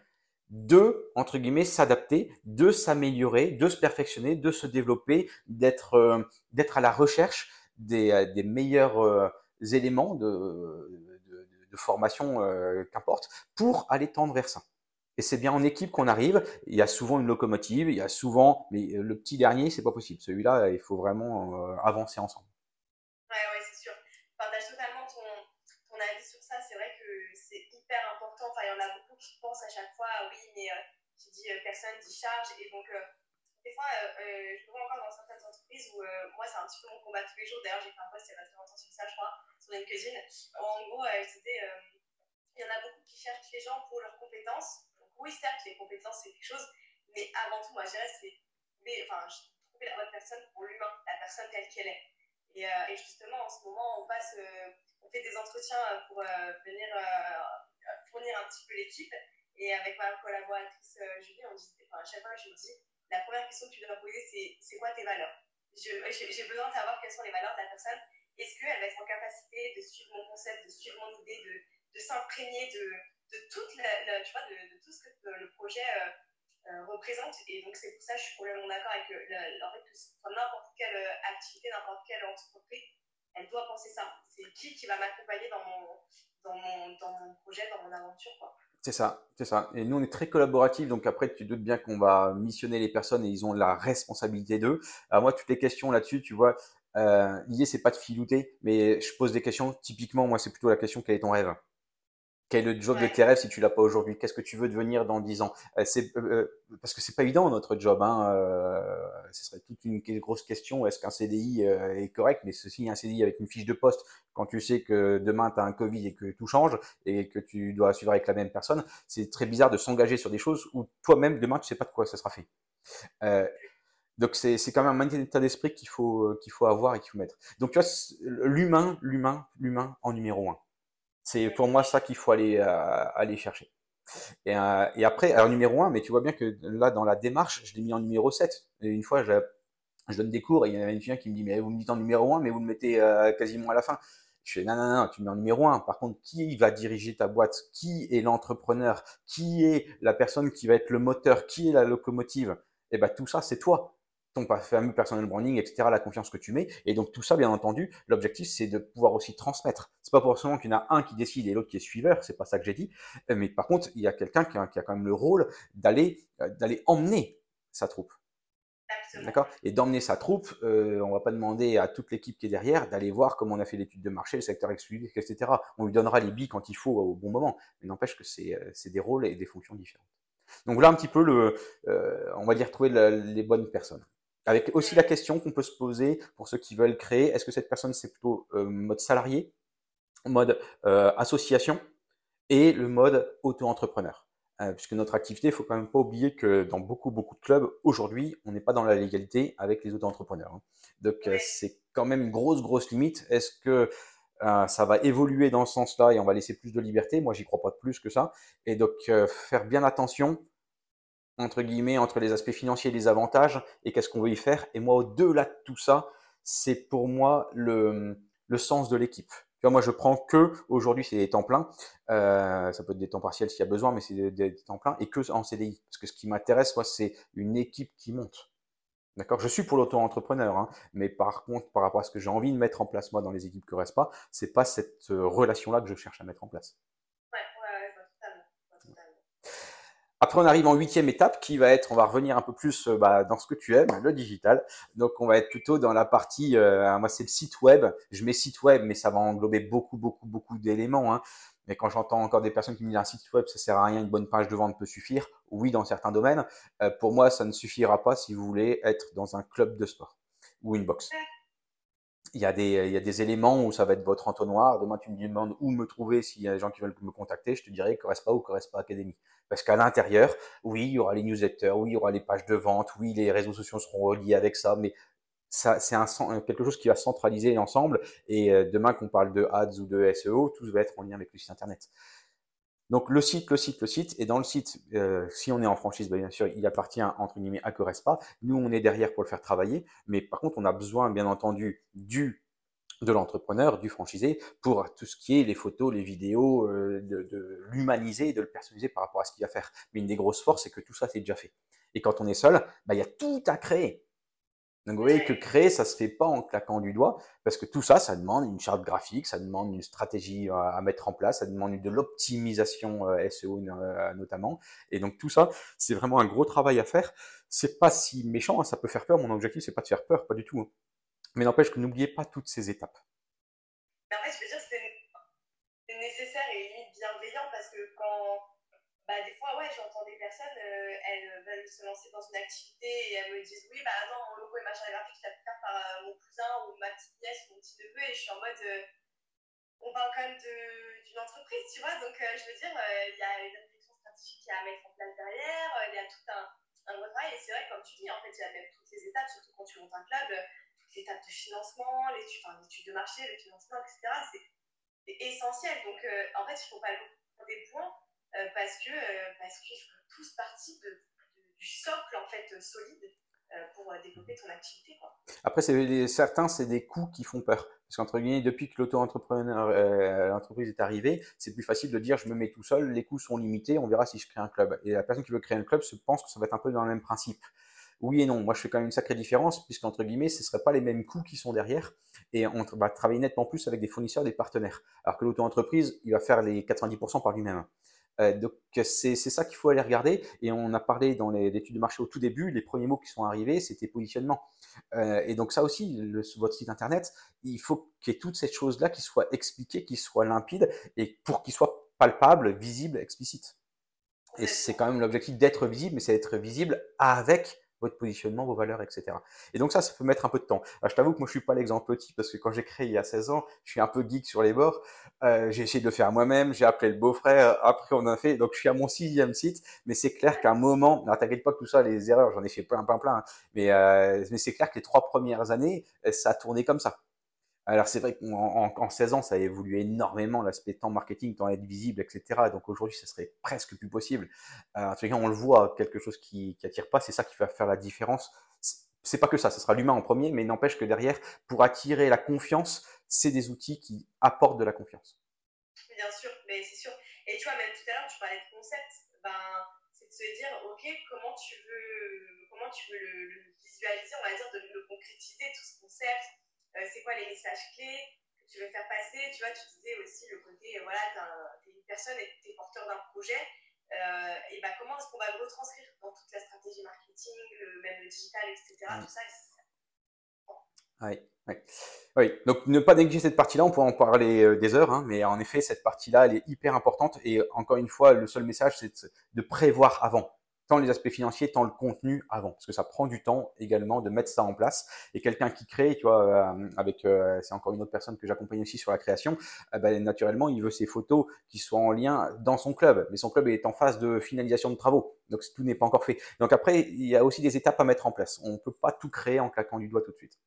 S1: de, entre guillemets, s'adapter, de s'améliorer, de se perfectionner, de se développer, d'être euh, d'être à la recherche des, euh, meilleurs euh, éléments de, de, de formation, qu'importe, pour aller tendre vers ça. Et c'est bien en équipe qu'on arrive. Il y a souvent une locomotive, il y a souvent, mais le petit dernier, c'est pas possible. Celui-là, il faut vraiment avancer ensemble.
S2: Ouais, ouais, c'est sûr. Je partage totalement ton, ton avis sur ça. C'est vrai que c'est hyper important. Enfin, il y en a beaucoup qui pensent à chaque fois, oui, mais euh, qui dit euh, personne dit charge. Et donc, euh, des fois, je me vois encore dans certaines entreprises où moi, c'est un petit peu mon combat tous les jours. D'ailleurs, j'ai fait un post il y a pas très longtemps sur ça, je crois, sur LinkedIn. En gros, c'était. il y en a beaucoup qui cherchent les gens pour leurs compétences. Donc, oui, certes, les compétences, c'est quelque chose. Mais avant tout, moi, je dirais, c'est trouver la bonne personne pour l'humain, la personne telle qu'elle est. Et, justement, en ce moment, on passe, on fait des entretiens pour venir fournir un petit peu l'équipe. Et avec ma collaboratrice Julie, on dit, à chaque fois, je lui dis, la première question que tu dois poser, c'est c'est quoi tes valeurs? J'ai besoin de savoir quelles sont les valeurs de la personne. Est-ce qu'elle va être en capacité de suivre mon concept, de suivre mon idée, de, de s'imprégner de, de, de, tout ce que le projet euh, représente? Et donc, c'est pour ça que je suis complètement d'accord avec le, le, en fait, n'importe quelle euh, activité, n'importe quelle entreprise, elle doit penser ça. C'est qui qui va m'accompagner dans mon, projet, dans mon aventure. Quoi.
S1: C'est ça, c'est ça. Et nous, on est très collaboratifs, donc après, tu doutes bien qu'on va missionner les personnes et ils ont la responsabilité d'eux. Alors moi, toutes les questions là-dessus, tu vois, euh, l'idée, c'est pas de filouter, mais je pose des questions. Typiquement, moi, c'est plutôt la question quel est ton rêve? Quel est le job de tes rêves si tu l'as pas aujourd'hui? Qu'est-ce que tu veux devenir dans 10 ans? Euh, C'est euh, euh, parce que c'est pas évident notre job. Hein, euh, ce serait toute une grosse question. Est-ce qu'un CDI est correct? Mais ceci, un CDI avec une fiche de poste, quand tu sais que demain tu as un Covid et que tout change et que tu dois suivre avec la même personne, c'est très bizarre de s'engager sur des choses où toi-même demain tu sais pas de quoi ça sera fait. Donc c'est c'est quand même un état d'esprit qu'il faut qu'il faut avoir et qu'il faut mettre. Donc tu vois l'humain, l'humain, l'humain en numéro un. C'est pour moi ça qu'il faut aller, euh, aller chercher. Et, euh, et, après, alors numéro 1, mais tu vois bien que là, dans la démarche, je l'ai mis en numéro 7. Et une fois, je, donne des cours et il y a une qui me dit, mais vous me dites en numéro 1, mais vous le mettez euh, quasiment à la fin. Je fais, non, non, non, tu mets en numéro 1. Par contre, qui va diriger ta boîte? Qui est l'entrepreneur? Qui est la personne qui va être le moteur? Qui est la locomotive? Eh ben, tout ça, c'est toi ton fameux personal branding, etc., la confiance que tu mets. Et donc tout ça, bien entendu, l'objectif, c'est de pouvoir aussi transmettre. C'est pas forcément qu'il y en a un qui décide et l'autre qui est suiveur, c'est pas ça que j'ai dit. Euh, mais par contre, il y a quelqu'un qui, a quand même le rôle d'aller euh, d'aller emmener sa troupe. D'accord? Et d'emmener sa troupe, euh, on va pas demander à toute l'équipe qui est derrière d'aller voir comment on a fait l'étude de marché, le secteur exclusif, etc. On lui donnera les billes quand il faut au bon moment. Mais n'empêche que c'est des rôles et des fonctions différentes. Donc voilà un petit peu le, euh, on va dire trouver les bonnes personnes. Avec aussi la question qu'on peut se poser pour ceux qui veulent créer, est-ce que cette personne c'est plutôt euh, mode salarié, mode euh, association et le mode auto-entrepreneur? Euh, puisque notre activité, il faut quand même pas oublier que dans beaucoup beaucoup de clubs aujourd'hui, on n'est pas dans la légalité avec les auto-entrepreneurs. Hein. Donc c'est quand même une grosse grosse limite. Est-ce que ça va évoluer dans ce sens-là et on va laisser plus de liberté? Moi, j'y crois pas plus que ça. Et donc faire bien attention entre guillemets, entre les aspects financiers et les avantages, et qu'est-ce qu'on veut y faire. Et moi, au-delà de tout ça, c'est pour moi le, sens de l'équipe. Moi, je prends que, aujourd'hui, c'est des temps pleins, euh, ça peut être des temps partiels s'il y a besoin, mais c'est des, temps pleins, et que en CDI. Parce que ce qui m'intéresse, moi, c'est une équipe qui monte. D'accord? Je suis pour l'auto-entrepreneur, hein, mais par contre, par rapport à ce que j'ai envie de mettre en place moi dans les équipes que reste pas, c'est pas cette euh, relation-là que je cherche à mettre en place.
S2: Ouais, ouais, ouais, totalement, totalement.
S1: Après, on arrive en huitième étape qui va être, on va revenir un peu plus euh, bah, dans ce que tu aimes, le digital. Donc, on va être plutôt dans la partie, euh, moi, c'est le site web. Je mets site web, mais ça va englober beaucoup, beaucoup, beaucoup d'éléments. Hein. Mais quand j'entends encore des personnes qui me disent un site web, ça sert à rien, une bonne page de vente peut suffire. Oui, dans certains domaines. Euh, pour moi, ça ne suffira pas si vous voulez être dans un club de sport ou une boxe. Il y, a des, il y a des éléments où ça va être votre entonnoir. Demain, tu me demandes où me trouver s'il y a des gens qui veulent me contacter. Je te dirai pas ou pas Académie. Parce qu'à l'intérieur, oui, il y aura les newsletters, oui, il y aura les pages de vente, oui, les réseaux sociaux seront reliés avec ça, mais c'est un, quelque chose qui va centraliser ensemble. Et euh, demain qu'on parle de ads ou de SEO, tout va être en lien avec le site internet. Donc le site, le site, le site. Et dans le site, euh, si on est en franchise, bah, bien sûr, il appartient entre guillemets à Corespa. Nous, on est derrière pour le faire travailler. Mais par contre, on a besoin, bien entendu, du de l'entrepreneur, du franchisé, pour tout ce qui est les photos, les vidéos, euh, de, l'humaniser, de le personnaliser par rapport à ce qu'il va faire. Mais une des grosses forces, c'est que tout ça, c'est déjà fait. Et quand on est seul, bah, il y a tout à créer. Donc, vous voyez que créer, ça se fait pas en claquant du doigt, parce que tout ça, ça demande une charte graphique, ça demande une stratégie euh, à mettre en place, ça demande de l'optimisation euh, SEO euh, notamment. Et donc, tout ça, c'est vraiment un gros travail à faire. C'est pas si méchant, hein, ça peut faire peur. Mon objectif, c'est pas de faire peur, pas du tout. Hein. Mais n'empêche que n'oubliez pas toutes ces étapes.
S2: En fait, je veux dire, c'est nécessaire et bienveillant parce que quand, bah, des fois, ouais, j'entends des personnes, elles veulent se lancer dans une activité et elles me disent, oui, bah non, et machin graphique, ça peut faire par euh, mon cousin ou ma petite nièce ou mon petit neveu. Et je suis en mode, euh, on parle quand même d'une entreprise, tu vois. Donc, euh, je veux dire, il y a une réflexion stratégique à mettre en place derrière, il y a tout un, un gros travail. Et c'est vrai, comme tu dis, en fait, il y a même toutes les étapes, surtout quand tu montes un club, toutes les étapes de financement, l'étude de marché, le financement, etc. C'est essentiel. Donc, en fait, il ne faut pas le des points parce que parce qu'ils font tous partie du socle en fait solide euh, pour euh, développer ton activité. Quoi.
S1: Après, c'est, certains, c'est des coûts qui font peur. Parce qu'entre guillemets, depuis que l'auto-entrepreneur, euh, l'entreprise est arrivée, c'est plus facile de dire je me mets tout seul, les coûts sont limités, on verra si je crée un club. Et la personne qui veut créer un club se pense que ça va être un peu dans le même principe. Oui et non. Moi, je fais quand même une sacrée différence, puisqu'entre guillemets, ce ne seraient pas les mêmes coûts qui sont derrière. Et on va travailler nettement plus avec des fournisseurs, des partenaires. Alors que l'auto-entreprise, il va faire les 90% par lui-même. Euh, donc c'est ça qu'il faut aller regarder. Et on a parlé dans l'étude de marché au tout début, les premiers mots qui sont arrivés, c'était positionnement. Euh, et donc ça aussi, le, votre site internet, il faut qu'il y ait toutes ces choses-là qui soient expliquées, qui soient limpides, et pour qu'ils soient palpables, visibles, explicites. Et c'est quand même l'objectif d'être visible, mais c'est d'être visible avec votre positionnement, vos valeurs, etc. Et donc ça, ça peut mettre un peu de temps. je t'avoue que moi, je suis pas l'exemple petit parce que quand j'ai créé il y a 16 ans, je suis un peu geek sur les bords. Euh, j'ai essayé de le faire moi-même, j'ai appelé le beau-frère, après on a fait. Donc je suis à mon sixième site, mais c'est clair qu'à un moment, t'inquiète pas que tout ça, les erreurs, j'en ai fait plein, plein, plein. Hein. mais, euh, mais c'est clair que les trois premières années, ça a tourné comme ça. Alors c'est vrai qu'en en, 16 ans, ça a évolué énormément, l'aspect temps marketing, temps être visible, etc. Donc aujourd'hui, ça serait presque plus possible. Euh, en tout cas, on le voit, quelque chose qui, qui attire pas, c'est ça qui va faire la différence. C'est pas que ça, ce sera l'humain en premier, mais n'empêche que derrière, pour attirer la confiance, c'est des outils qui apportent de la confiance.
S2: Bien sûr, mais c'est sûr. Et tu vois, même tout à l'heure, tu parlais de concept. Ben, c'est de se dire, ok, comment tu veux, comment tu veux le, le visualiser, on va dire, de le concrétiser, tout ce concept c'est quoi les messages clés que tu veux faire passer? Tu vois, tu disais aussi le côté, euh, voilà, tu es une personne et tu es porteur d'un projet. Euh, et ben, comment est-ce qu'on va le retranscrire dans toute la stratégie marketing, le, même le digital, etc. Tout ça,
S1: oui, oui. oui, donc ne pas négliger cette partie-là, on pourrait en parler des heures, hein, mais en effet, cette partie-là, elle est hyper importante. Et encore une fois, le seul message, c'est de prévoir avant tant les aspects financiers, tant le contenu avant, parce que ça prend du temps également de mettre ça en place. Et quelqu'un qui crée, tu vois, euh, avec, euh, c'est encore une autre personne que j'accompagne aussi sur la création, euh, ben, naturellement, il veut ses photos qui soient en lien dans son club, mais son club est en phase de finalisation de travaux, donc tout n'est pas encore fait. Donc après, il y a aussi des étapes à mettre en place. On ne peut pas tout créer en claquant du doigt tout de suite.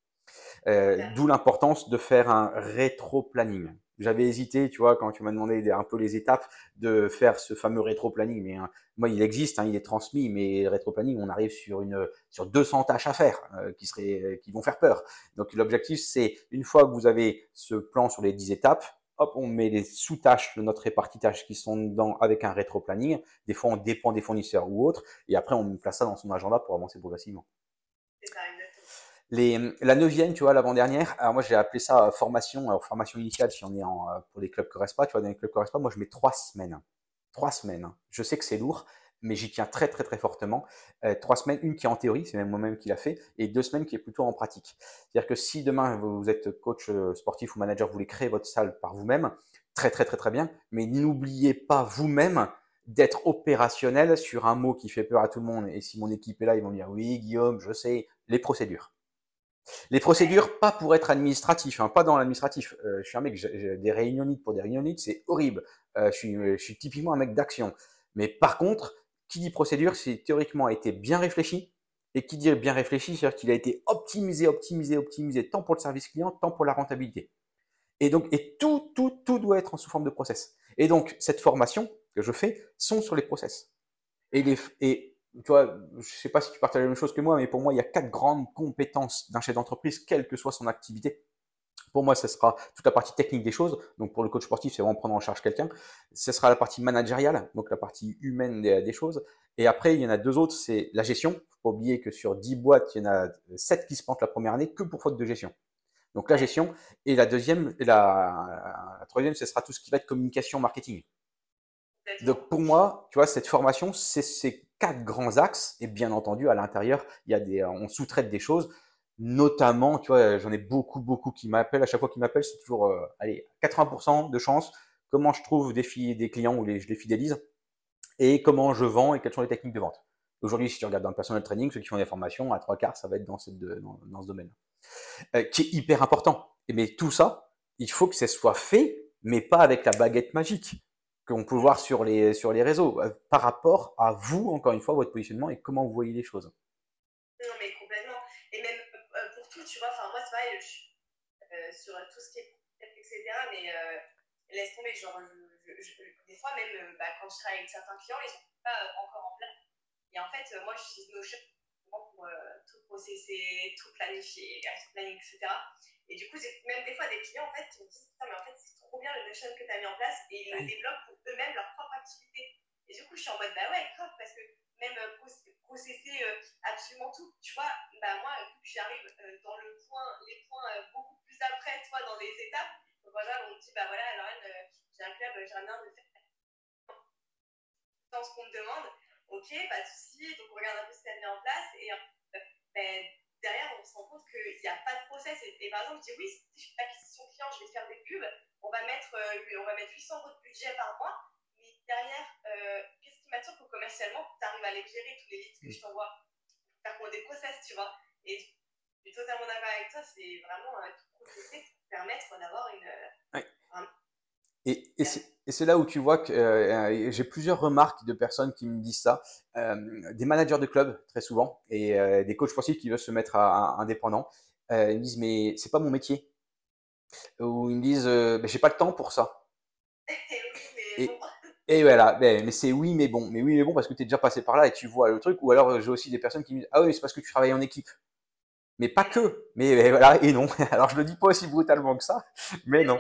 S1: D'où l'importance de faire un rétro-planning j'avais hésité, tu vois, quand tu m'as demandé un peu les étapes de faire ce fameux rétro-planning. Mais hein, moi, il existe, hein, il est transmis, mais rétro-planning, on arrive sur une sur 200 tâches à faire euh, qui seraient qui vont faire peur. Donc l'objectif, c'est une fois que vous avez ce plan sur les 10 étapes, hop, on met les sous-tâches de notre répartie tâches qui sont dedans avec un rétro-planning. Des fois, on dépend des fournisseurs ou autres, et après, on place ça dans son agenda pour avancer progressivement.
S2: C'est
S1: Les, la neuvième, tu vois, l'avant-dernière, alors moi j'ai appelé ça formation, alors formation initiale si on est en, pour les clubs Correspa, tu vois, dans les clubs Correspa, moi je mets trois semaines. Trois semaines. Je sais que c'est lourd, mais j'y tiens très très très fortement. Euh, trois semaines, une qui est en théorie, c'est même moi-même qui l'a fait, et deux semaines qui est plutôt en pratique. C'est-à-dire que si demain vous êtes coach euh, sportif ou manager, vous voulez créer votre salle par vous-même, très très très très bien, mais n'oubliez pas vous-même d'être opérationnel sur un mot qui fait peur à tout le monde. Et si mon équipe est là, ils vont dire oui Guillaume, je sais, les procédures. Les procédures, pas pour être administratif, hein, pas dans l'administratif. Euh, je suis un mec, j'ai des réunionites pour des réunionites, c'est horrible. Euh, je, suis, je suis typiquement un mec d'action. Mais par contre, qui dit procédure, c'est théoriquement a été bien réfléchi. Et qui dit bien réfléchi, c'est-à-dire qu'il a été optimisé, optimisé, optimisé, tant pour le service client, tant pour la rentabilité. Et donc, et tout, tout, tout doit être en sous forme de process. Et donc, cette formation que je fais sont sur les process. Et, les, et tu vois, je sais pas si tu partages la même chose que moi, mais pour moi, il y a quatre grandes compétences d'un chef d'entreprise, quelle que soit son activité. Pour moi, ce sera toute la partie technique des choses. Donc, pour le coach sportif, c'est vraiment prendre en charge quelqu'un. Ce sera la partie managériale, donc la partie humaine des, choses. Et après, il y en a deux autres, c'est la gestion. Faut pas oublier que sur 10 boîtes, il y en a 7 qui se plantent la première année que pour faute de gestion. Donc, la gestion. Et la deuxième, et la, la troisième, ce sera tout ce qui va être communication, marketing. Donc, pour moi, tu vois, cette formation, c'est ces quatre grands axes. Et bien entendu, à l'intérieur, il y a des, on sous-traite des choses notamment, tu vois, j'en ai beaucoup, beaucoup qui m'appellent. À chaque fois qu'ils m'appellent, c'est toujours, euh, allez, 80% de chance. Comment je trouve des, clients ou les, je les fidélise et comment je vends et quelles sont les techniques de vente. Aujourd'hui, si tu regardes dans le personal training, ceux qui font des formations, à trois quarts, ça va être dans, cette, dans, ce domaine, euh, qui est hyper important. Mais tout ça, il faut que ça soit fait, mais pas avec la baguette magique qu'on peut voir sur les, sur les réseaux, euh, par rapport à vous, encore une fois, votre positionnement et comment vous voyez les choses.
S2: Non, mais complètement. Et même tu vois, enfin, moi, c'est pareil, euh, sur tout ce qui est etc. Mais euh, laisse tomber, genre, des fois, même euh, bah, quand je travaille avec certains clients, ils sont pas encore en place. Et en fait, moi, j'utilise Notion pour tout processer, tout planifier, tout etc. Et du coup, j'ai même des fois des clients en fait, qui me disent mais en fait, c'est trop bien le Notion que tu as mis en place et ils le développent pour eux-mêmes leur propre activité. Et du coup, je suis en mode Bah ouais, grave, parce que même processer absolument tout. Tu vois, bah moi, j'arrive dans le point, les points beaucoup plus après, toi, dans les étapes. Donc voilà, on me dit, bah voilà, alors j'ai un club, j'aimerais bien de faire dans ce qu'on me demande. Ok, pas de souci. Donc on regarde un peu ce qu'elle met en place et ben, derrière, on se rend compte qu'il n'y a pas de process. Et, par exemple, je dis oui, si l'acquisition client, je vais faire des pubs, on va mettre, on va mettre 800 euros de budget par mois. Mais derrière, qu'est-ce qui m'attire pour commercialement, tu arrives à les gérer tous les leads que je t'envoie faire des process, tu vois. Et je suis totalement d'accord avec toi, c'est vraiment un tout processer pour permettre d'avoir une.
S1: Et, et c'est là où tu vois que euh, j'ai plusieurs remarques de personnes qui me disent ça, euh, des managers de club très souvent et euh, des coachs sportifs qui veulent se mettre à, indépendants. Ils me disent mais c'est pas mon métier. Ou ils me disent ben, j'ai pas le temps pour ça. et, et voilà, mais, mais c'est oui, mais bon. Mais oui, mais bon, parce que tu es déjà passé par là et tu vois le truc. Ou alors, j'ai aussi des personnes qui me disent Ah oui, mais c'est parce que tu travailles en équipe. Mais pas que. Mais, voilà, et non. Alors, je le dis pas aussi brutalement que ça, mais non.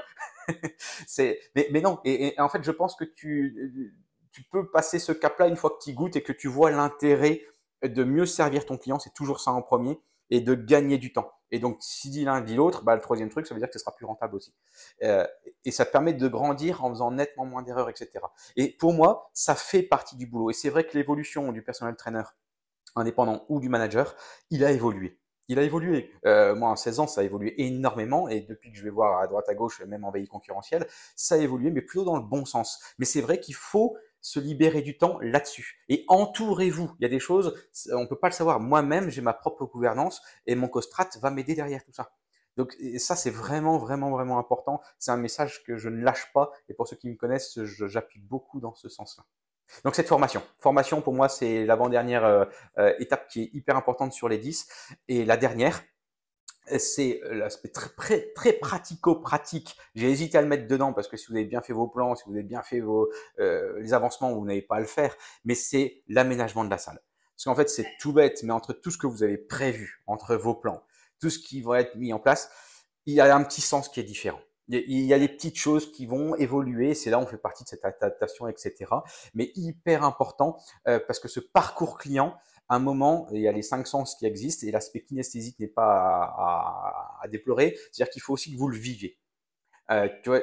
S1: c'est, mais, mais non. Et, en fait, je pense que tu, tu peux passer ce cap-là une fois que tu goûtes et que tu vois l'intérêt de mieux servir ton client. C'est toujours ça en premier et de gagner du temps. Et donc, si dit l'un, dit l'autre, bah, le troisième truc, ça veut dire que ce sera plus rentable aussi. Euh, et ça permet de grandir en faisant nettement moins d'erreurs, etc. Et pour moi, ça fait partie du boulot. Et c'est vrai que l'évolution du personnel trainer indépendant ou du manager, il a évolué. Il a évolué. Euh, moi, en 16 ans, ça a évolué énormément. Et depuis que je vais voir à droite, à gauche, même en veille concurrentielle, ça a évolué, mais plutôt dans le bon sens. Mais c'est vrai qu'il faut se libérer du temps là-dessus. Et entourez-vous. Il y a des choses, on ne peut pas le savoir. Moi-même, j'ai ma propre gouvernance et mon costrat va m'aider derrière tout ça. Donc ça, c'est vraiment, vraiment, vraiment important. C'est un message que je ne lâche pas. Et pour ceux qui me connaissent, j'appuie beaucoup dans ce sens-là. Donc cette formation. Formation, pour moi, c'est l'avant-dernière euh, euh, étape qui est hyper importante sur les 10. Et la dernière, c'est euh, l'aspect très, très, pratico-pratique. J'ai hésité à le mettre dedans parce que si vous avez bien fait vos plans, si vous avez bien fait vos, euh, les avancements, vous n'avez pas à le faire. Mais c'est l'aménagement de la salle. Parce qu'en fait, c'est tout bête, mais entre tout ce que vous avez prévu, entre vos plans, tout ce qui va être mis en place, il y a un petit sens qui est différent. Il y a des petites choses qui vont évoluer, c'est là on fait partie de cette adaptation, etc. Mais hyper important euh, parce que ce parcours client, un moment, il y a les cinq sens qui existent et l'aspect kinesthésique n'est pas à, déplorer. C'est-à-dire qu'il faut aussi que vous le viviez. Euh, tu vois,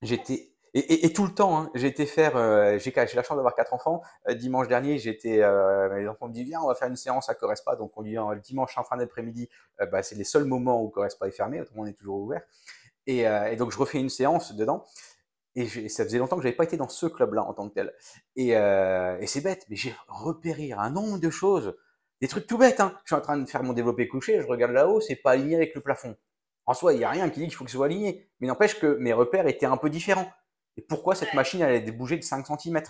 S1: j'étais et, tout le temps, hein, j'ai été faire, euh, j'ai la chance d'avoir quatre enfants. Euh, dimanche dernier, j'étais, les enfants me disent viens, on va faire une séance à Correspa. Donc on dit le dimanche en fin d'après-midi, bah, c'est les seuls moments où Correspa est fermé, autrement on est toujours ouvert. Et donc je refais une séance dedans. Et ça faisait longtemps que j'avais pas été dans ce club-là en tant que tel. Et, et c'est bête, mais j'ai repéré un nombre de choses, des trucs tout bêtes. Hein. Je suis en train de faire mon développé couché, je regarde là-haut, c'est pas aligné avec le plafond. En soi, il n'y a rien qui dit qu'il faut que ce soit aligné. Mais n'empêche que mes repères étaient un peu différents. Et pourquoi cette machine elle a bougé de 5 cm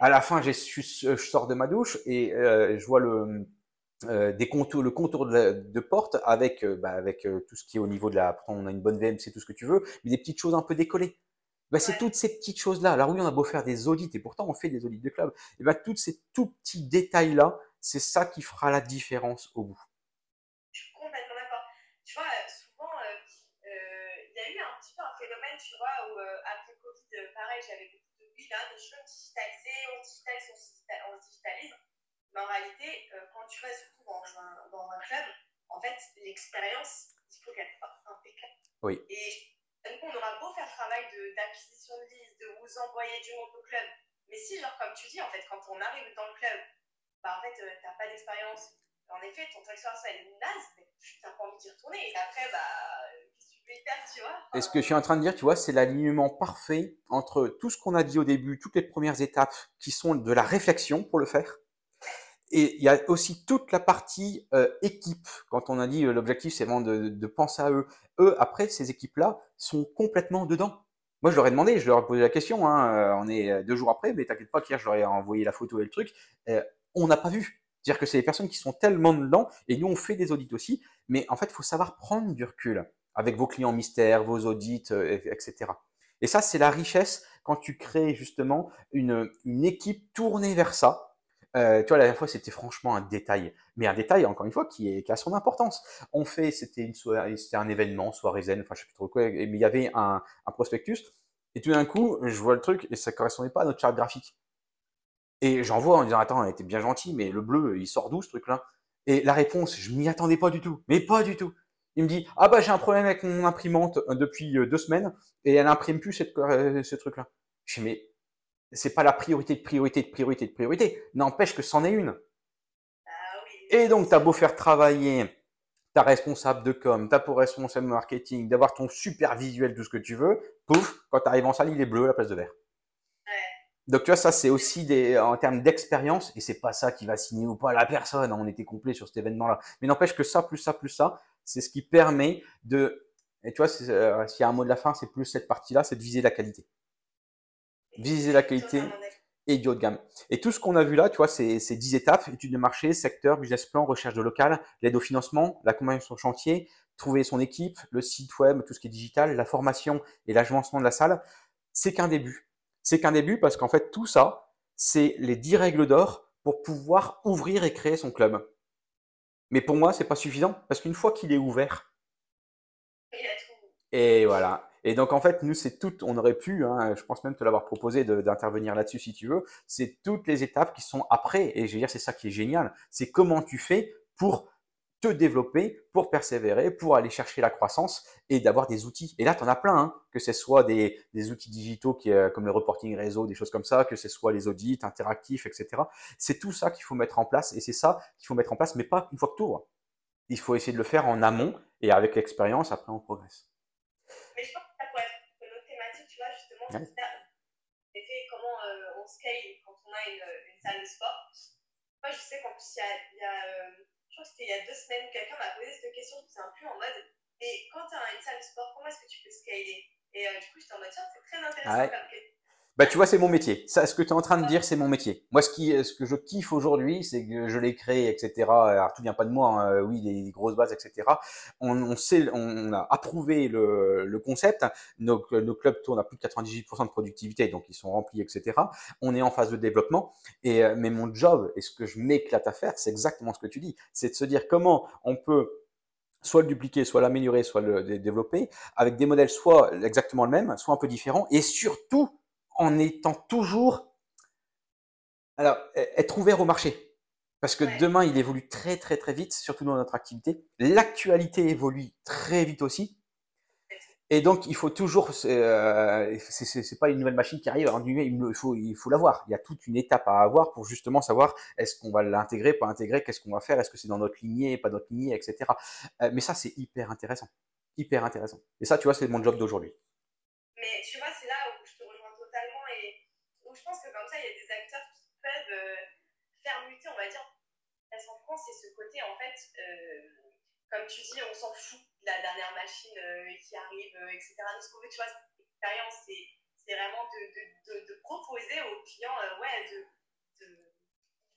S1: À la fin, je sors de ma douche et euh, je vois le, euh, des contours, le contour de, porte avec, euh, bah, avec tout ce qui est au niveau de la. On a une bonne VM, c'est tout ce que tu veux, mais des petites choses un peu décollées. Bah, c'est toutes ces petites choses-là. Alors oui, on a beau faire des audits, et pourtant on fait des audits de club. Et bah, tous ces tout petits détails-là, c'est ça qui fera la différence au bout.
S2: Je suis complètement d'accord. Tu vois, souvent, il y a eu un petit peu un phénomène, tu vois, où pareil, j'avais beaucoup de oui, là, de choses digitalisées, on digitalise, on, se digitalise. Mais en réalité, euh, quand tu vas surtout dans un, dans un club, en fait, l'expérience, il faut qu'elle soit impeccable.
S1: Oui.
S2: Et coup, on aura beau faire le travail d'acquisition de, liste, de vous envoyer du monde au club. Mais si, genre, comme tu dis, en fait, quand on arrive dans le club, bah, en fait, euh, tu n'as pas d'expérience. En effet, ton expérience, elle est naze, mais tu n'as pas envie d'y retourner. Et après, bah,
S1: et ce que je suis en train de dire, tu vois, c'est l'alignement parfait entre tout ce qu'on a dit au début, toutes les premières étapes qui sont de la réflexion pour le faire. Et il y a aussi toute la partie euh, équipe. Quand on a dit euh, l'objectif, c'est vraiment de, penser à eux. Eux, après, ces équipes-là sont complètement dedans. Moi, je leur ai demandé, je leur ai posé la question. Hein, euh, on est deux jours après, mais t'inquiète pas qu'hier, je leur ai envoyé la photo et le truc. on n'a pas vu. C'est-à-dire que c'est des personnes qui sont tellement dedans, et nous, on fait des audits aussi. Mais en fait, il faut savoir prendre du recul avec vos clients mystères, vos audits, euh, etc. Et ça, c'est la richesse quand tu crées justement une, une équipe tournée vers ça. Euh, tu vois, la dernière fois, c'était franchement un détail, mais un détail encore une fois qui, est, a son importance. On fait, c'était une soirée, c'était un événement, soirée zen, enfin je sais plus trop quoi, mais il y avait un, prospectus, et tout d'un coup, je vois le truc et ça correspondait pas à notre charte graphique. Et j'envoie en disant attends, elle était bien gentil, mais le bleu, il sort d'où ce truc-là? Et la réponse, je m'y attendais pas du tout, mais pas du tout. Il me dit ah bah j'ai un problème avec mon imprimante euh, depuis euh, deux semaines et elle imprime plus cette, ce truc-là. Je dis mais c'est pas la priorité de priorité de priorité de priorité. N'empêche que c'en est une.
S2: Ah
S1: et donc tu as beau faire travailler ta responsable de com, ta responsable marketing, d'avoir ton super visuel, tout ce que tu veux, pouf, quand tu arrives en salle, il est bleu à la place de vert. Donc tu vois, ça c'est aussi des, en termes d'expérience, et c'est pas ça qui va signer ou pas la personne. On était complet sur cet événement-là. Mais n'empêche que ça, plus ça, plus ça, c'est ce qui permet de, et tu vois, euh, s'il y a un mot de la fin, c'est plus cette partie-là, c'est de viser la qualité. Viser la qualité et du haut de gamme. Et tout ce qu'on a vu là, tu vois, c'est 10 étapes, études de marché, secteur, business plan, recherche de local, l'aide au financement, l'accompagnement sur le chantier, trouver son équipe, le site web, tout ce qui est digital, la formation et l'agencement de la salle. C'est qu'un début. C'est qu'un début parce qu'en fait, tout ça, c'est les 10 règles d'or pour pouvoir ouvrir et créer son club. Mais pour moi, c'est pas suffisant parce qu'une fois qu'il est ouvert, et voilà. Et donc en fait, nous, c'est tout. On aurait pu, hein, je pense même te l'avoir proposé d'intervenir là-dessus si tu veux. C'est toutes les étapes qui sont après. Et je veux dire, c'est ça qui est génial. C'est comment tu fais pour te développer pour persévérer, pour aller chercher la croissance et d'avoir des outils. Et là, tu en as plein, hein, que ce soit des, des outils digitaux qui, euh, comme le reporting réseau, des choses comme ça, que ce soit les audits interactifs, etc. C'est tout ça qu'il faut mettre en place et c'est ça qu'il faut mettre en place, mais pas une fois que tu ouvres. Il faut essayer de le faire en amont et avec l'expérience, après on progresse.
S2: Comment euh, on scale quand on a une, une, salle de sport. Moi, je sais qu'en plus, il y a, y a euh, crois que c'était il y a deux semaines, quelqu'un m'a posé cette question, c'est un peu en mode, et quand tu as une salle de sport, comment est-ce que tu peux scaler? Et euh, du coup, j'étais en mode, tiens, c'est très intéressant comme question.
S1: Bah, tu vois, c'est mon métier. Ça, ce que tu es en train de dire, c'est mon métier. Moi, ce, qui, ce que je kiffe aujourd'hui, c'est que je l'ai créé, etc. Alors, tout vient pas de moi. Hein. Oui, les grosses bases, etc. On, on, sait, on a approuvé le, le concept. Nos, nos, clubs tournent à plus de 98% de productivité, donc ils sont remplis, etc. On est en phase de développement. Et euh, mais mon job et ce que je m'éclate à faire, c'est exactement ce que tu dis. C'est de se dire comment on peut soit le dupliquer, soit l'améliorer, soit le développer, avec des modèles soit exactement le même, soit un peu différents, et surtout en étant toujours, alors, e-, être ouvert au marché. Parce que demain, il évolue très très très vite, surtout dans notre activité. L'actualité évolue très vite aussi. Et donc, il faut toujours, euh, c'est pas une nouvelle machine qui arrive, il faut, il faut l'avoir. Il y a toute une étape à avoir pour justement savoir est-ce qu'on va l'intégrer, pas intégrer, qu'est-ce qu'on va faire, est-ce que c'est dans notre lignée, pas notre lignée, etc. Euh, mais ça, c'est hyper intéressant, hyper intéressant. Et ça, tu vois, c'est mon job d'aujourd'hui.
S2: Mais tu vois, c'est là où je te rejoins totalement et où je pense que comme ça, il y a des acteurs qui peuvent euh, faire muter, on va dire, en France, c'est ce côté, en fait, comme tu dis, on s'en fout de la dernière machine euh, qui arrive, euh, etc. Donc, ce qu'on tu vois, cette expérience, c'est vraiment de, proposer aux clients euh, ouais, de,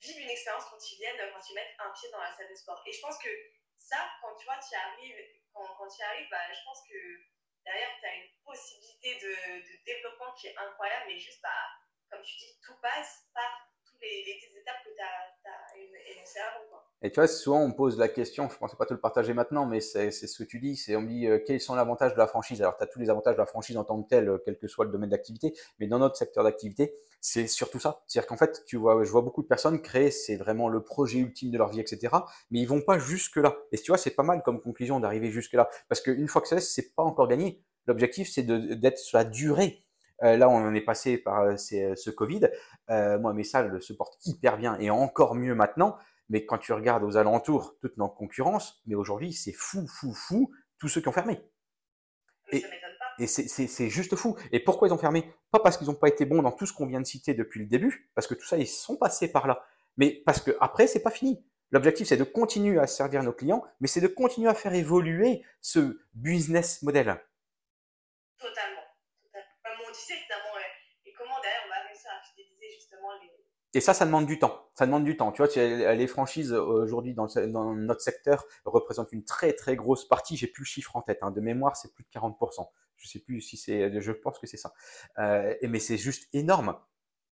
S2: vivre une expérience quand ils viennent, quand ils mettent un pied dans la salle de sport. Et je pense que ça, quand tu vois, tu arrives, quand, tu y arrives, bah, je pense que derrière, tu as une possibilité de, de, développement qui est incroyable, mais juste, bah, comme tu dis, tout passe par
S1: Et tu vois, souvent on pose la question, je ne pensais pas te le partager maintenant, mais c'est ce que tu dis, c'est on dit euh, quels sont les avantages de la franchise? Alors tu as tous les avantages de la franchise en tant que tel, euh, quel que soit le domaine d'activité, mais dans notre secteur d'activité, c'est surtout ça. C'est-à-dire qu'en fait, je vois beaucoup de personnes créer, c'est vraiment le projet ultime de leur vie, etc. Mais ils vont pas jusque là. Et tu vois, c'est pas mal comme conclusion d'arriver jusque là, parce qu'une fois que ça c'est pas encore gagné. L'objectif, c'est d'être sur la durée. Euh, là, on en est passé par euh, ce Covid. moi, mes salles se portent hyper bien et encore mieux maintenant. Mais quand tu regardes aux alentours, toute notre concurrence, mais aujourd'hui, c'est fou, fou, fou, tous ceux qui ont fermé. Et, et c'est juste fou. Et pourquoi ils ont fermé? Pas parce qu'ils n'ont pas été bons dans tout ce qu'on vient de citer depuis le début, parce que tout ça, ils sont passés par là. Mais parce que après, c'est pas fini. L'objectif, c'est de continuer à servir nos clients, mais c'est de continuer à faire évoluer ce business model.
S2: Totalement. Comme on disait, finalement, et comment d'ailleurs on va réussir à fidéliser justement les,
S1: et ça, ça demande du temps. Ça demande du temps. Tu vois, les franchises aujourd'hui dans, notre secteur représentent une très très grosse partie. J'ai plus le chiffre en tête. Hein. De mémoire, c'est plus de 40%. Je sais plus si c'est. Je pense que c'est ça. Euh, mais c'est juste énorme,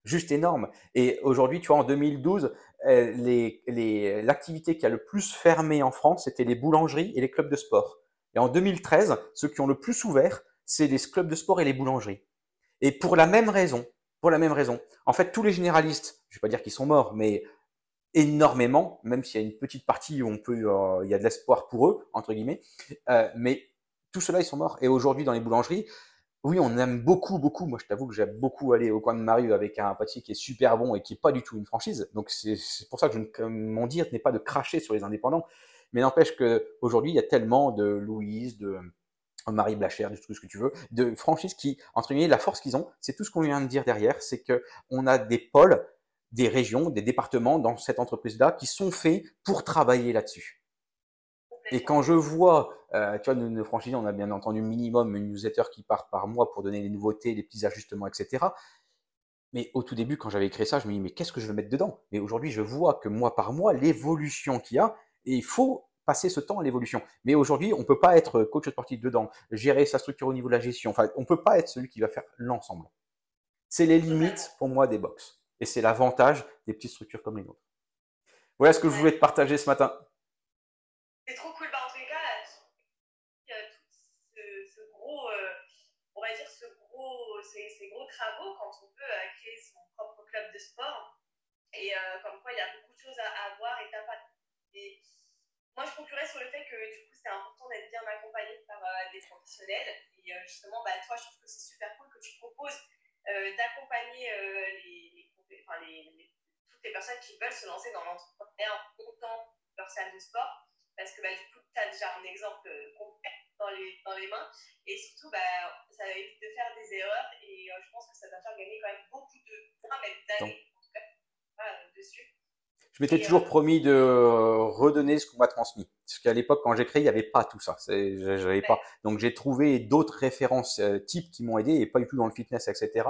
S1: juste énorme. Et aujourd'hui, tu vois, en 2012, euh, les, l'activité qui a le plus fermé en France, c'était les boulangeries et les clubs de sport. Et en 2013, ceux qui ont le plus ouvert, c'est les clubs de sport et les boulangeries. Et pour la même raison, pour la même raison. En fait, tous les généralistes, je vais pas dire qu'ils sont morts, mais énormément, même s'il y a une petite partie où on peut, euh, il y a de l'espoir pour eux entre guillemets, euh, mais tout cela ils sont morts. Et aujourd'hui dans les boulangeries, oui, on aime beaucoup, beaucoup. Moi, je t'avoue que j'aime beaucoup aller au coin de Marie avec un pâtissier qui est super bon et qui est pas du tout une franchise. Donc c'est pour ça que je, mon dire n'est pas de cracher sur les indépendants, mais n'empêche que aujourd'hui il y a tellement de Louise, de Marie Blacher, du tout ce que tu veux, de franchises qui, entre guillemets, la force qu'ils ont, c'est tout ce qu'on vient de dire derrière, c'est que on a des pôles, des régions, des départements dans cette entreprise-là qui sont faits pour travailler là-dessus. Et quand je vois, euh, tu vois, nos, franchises, on a bien entendu minimum une newsletter qui part par mois pour donner des nouveautés, des petits ajustements, etc. Mais au tout début, quand j'avais créé ça, je me dis, mais qu'est-ce que je veux mettre dedans? Mais aujourd'hui, je vois que mois par mois, l'évolution qu'il y a, et il faut passer ce temps à l'évolution. Mais aujourd'hui, on peut pas être coach sportif dedans, gérer sa structure au niveau de la gestion. Enfin, on peut pas être celui qui va faire l'ensemble. C'est les limites pour moi des box. Et c'est l'avantage des petites structures comme les nôtres. Voilà ce que je voulais te partager ce matin.
S2: C'est trop cool. Bah, en tout cas, il y a tout ce, gros, euh, on va dire, ce gros, ces, gros travaux quand on peut euh, créer son propre club de sport. Et euh, comme quoi, il y a beaucoup de choses à, à voir et t'as pas. Moi, je conclurais sur le fait que du coup, c'est important d'être bien accompagné par euh, des professionnels. Et euh, justement, bah, toi, je trouve que c'est super cool que tu proposes euh, d'accompagner les, toutes les personnes qui veulent se lancer dans l'entrepreneuriat autant leur salle de sport. Parce que bah, du coup, tu as déjà un exemple concret dans les, dans les mains. Et surtout, bah, ça va éviter de faire des erreurs. Et je pense que ça va faire gagner quand même beaucoup de temps, même d'années, en tout cas, dessus
S1: je m'étais toujours promis de redonner ce qu'on m'a transmis. Parce qu'à l'époque, quand j'ai créé, il n'y avait pas tout ça. J'avais pas. Donc j'ai trouvé d'autres références euh, types qui m'ont aidé et pas du tout dans le fitness, etc.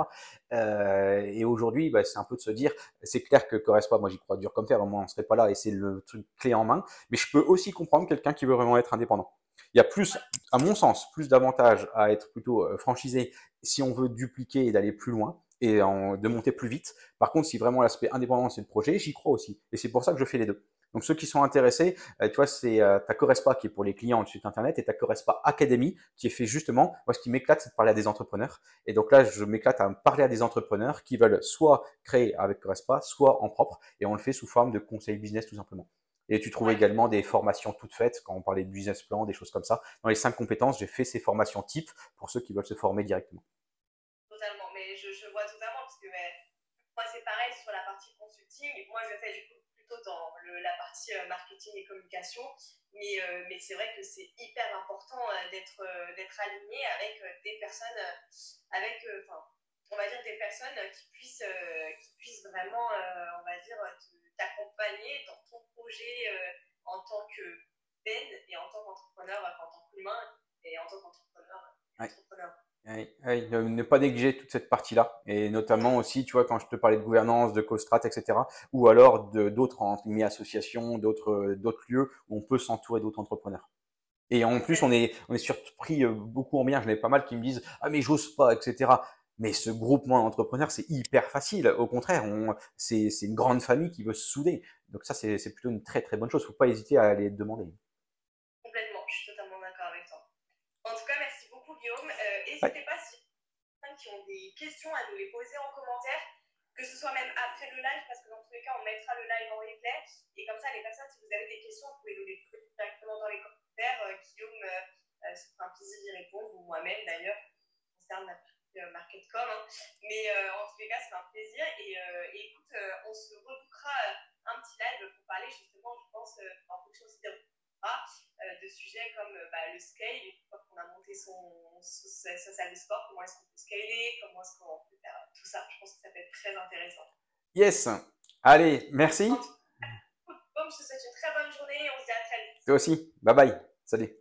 S1: Euh, et aujourd'hui, bah, c'est un peu de se dire, c'est clair que Correspa, moi j'y crois dur comme fer, moins on serait pas là et c'est le truc clé en main. Mais je peux aussi comprendre quelqu'un qui veut vraiment être indépendant. Il y a plus, à mon sens, plus d'avantages à être plutôt euh, franchisé si on veut dupliquer et d'aller plus loin et de monter plus vite. Par contre, si vraiment l'aspect indépendant c'est le projet, j'y crois aussi. Et c'est pour ça que je fais les deux. Donc ceux qui sont intéressés, euh, tu vois, c'est euh, ta Correspa qui est pour les clients du site internet et ta Correspa Academy qui est fait justement, moi ce qui m'éclate c'est de parler à des entrepreneurs. Et donc là, je m'éclate à parler à des entrepreneurs qui veulent soit créer avec Correspa, soit en propre. Et on le fait sous forme de conseil business tout simplement. Et tu trouves également des formations toutes faites, quand on parlait de business plan, des choses comme ça. Dans les cinq compétences, j'ai fait ces formations type pour ceux qui veulent se former directement.
S2: Totalement, mais je, vois totalement, parce que moi c'est pareil sur la Moi je fais du coup plutôt dans la partie euh, marketing et communication, mais, euh, mais c'est vrai que c'est hyper important euh, d'être d'être aligné avec des personnes, avec, enfin, on va dire des personnes qui puissent, qui puissent vraiment, on va dire, t'accompagner dans ton projet en tant que Ben et en tant qu'entrepreneur, en tant qu'humain et en tant qu'entrepreneur.
S1: Oui, ne, pas négliger toute cette partie-là. Et notamment aussi, tu vois, quand je te parlais de gouvernance, de co-strat, etc. Ou alors d'autres associations, d'autres lieux où on peut s'entourer d'autres entrepreneurs. Et en plus, on est, on est surpris euh, beaucoup en bien. J'en ai pas mal qui me disent Ah, mais j'ose pas, etc. Mais ce groupement d'entrepreneurs, c'est hyper facile. Au contraire, c'est une grande famille qui veut se souder. Donc ça, c'est plutôt une très très bonne chose. Faut pas hésiter à aller demander.
S2: Complètement, je suis totalement d'accord avec toi. En tout cas, merci beaucoup Guillaume. Euh, n'hésitez pas si qui ont des questions à nous les poser en commentaire, que ce soit même après le live, parce que dans tous les cas, on mettra le live en replay. Et comme ça, les personnes, si vous avez des questions, vous pouvez nous les poser directement dans les commentaires. Euh, Guillaume, euh, c'est un plaisir d'y répondre, ou moi-même d'ailleurs, concerne la euh, Marketcom. Hein. Mais euh, en tous les cas, c'est un plaisir. Et, euh, écoute, on se reboucra un petit live pour parler justement, je pense, en fonction aussi des de sujets comme bah, le scale, une fois qu'on a monté son, sa, salle de sport, comment est-ce qu'on peut scaler, comment est-ce qu'on peut faire tout ça. Je pense que ça peut être très intéressant.
S1: Yes. Allez, merci.
S2: Bon, je te souhaite une très bonne journée et on se dit à très vite.
S1: Toi aussi. Bye bye. Salut.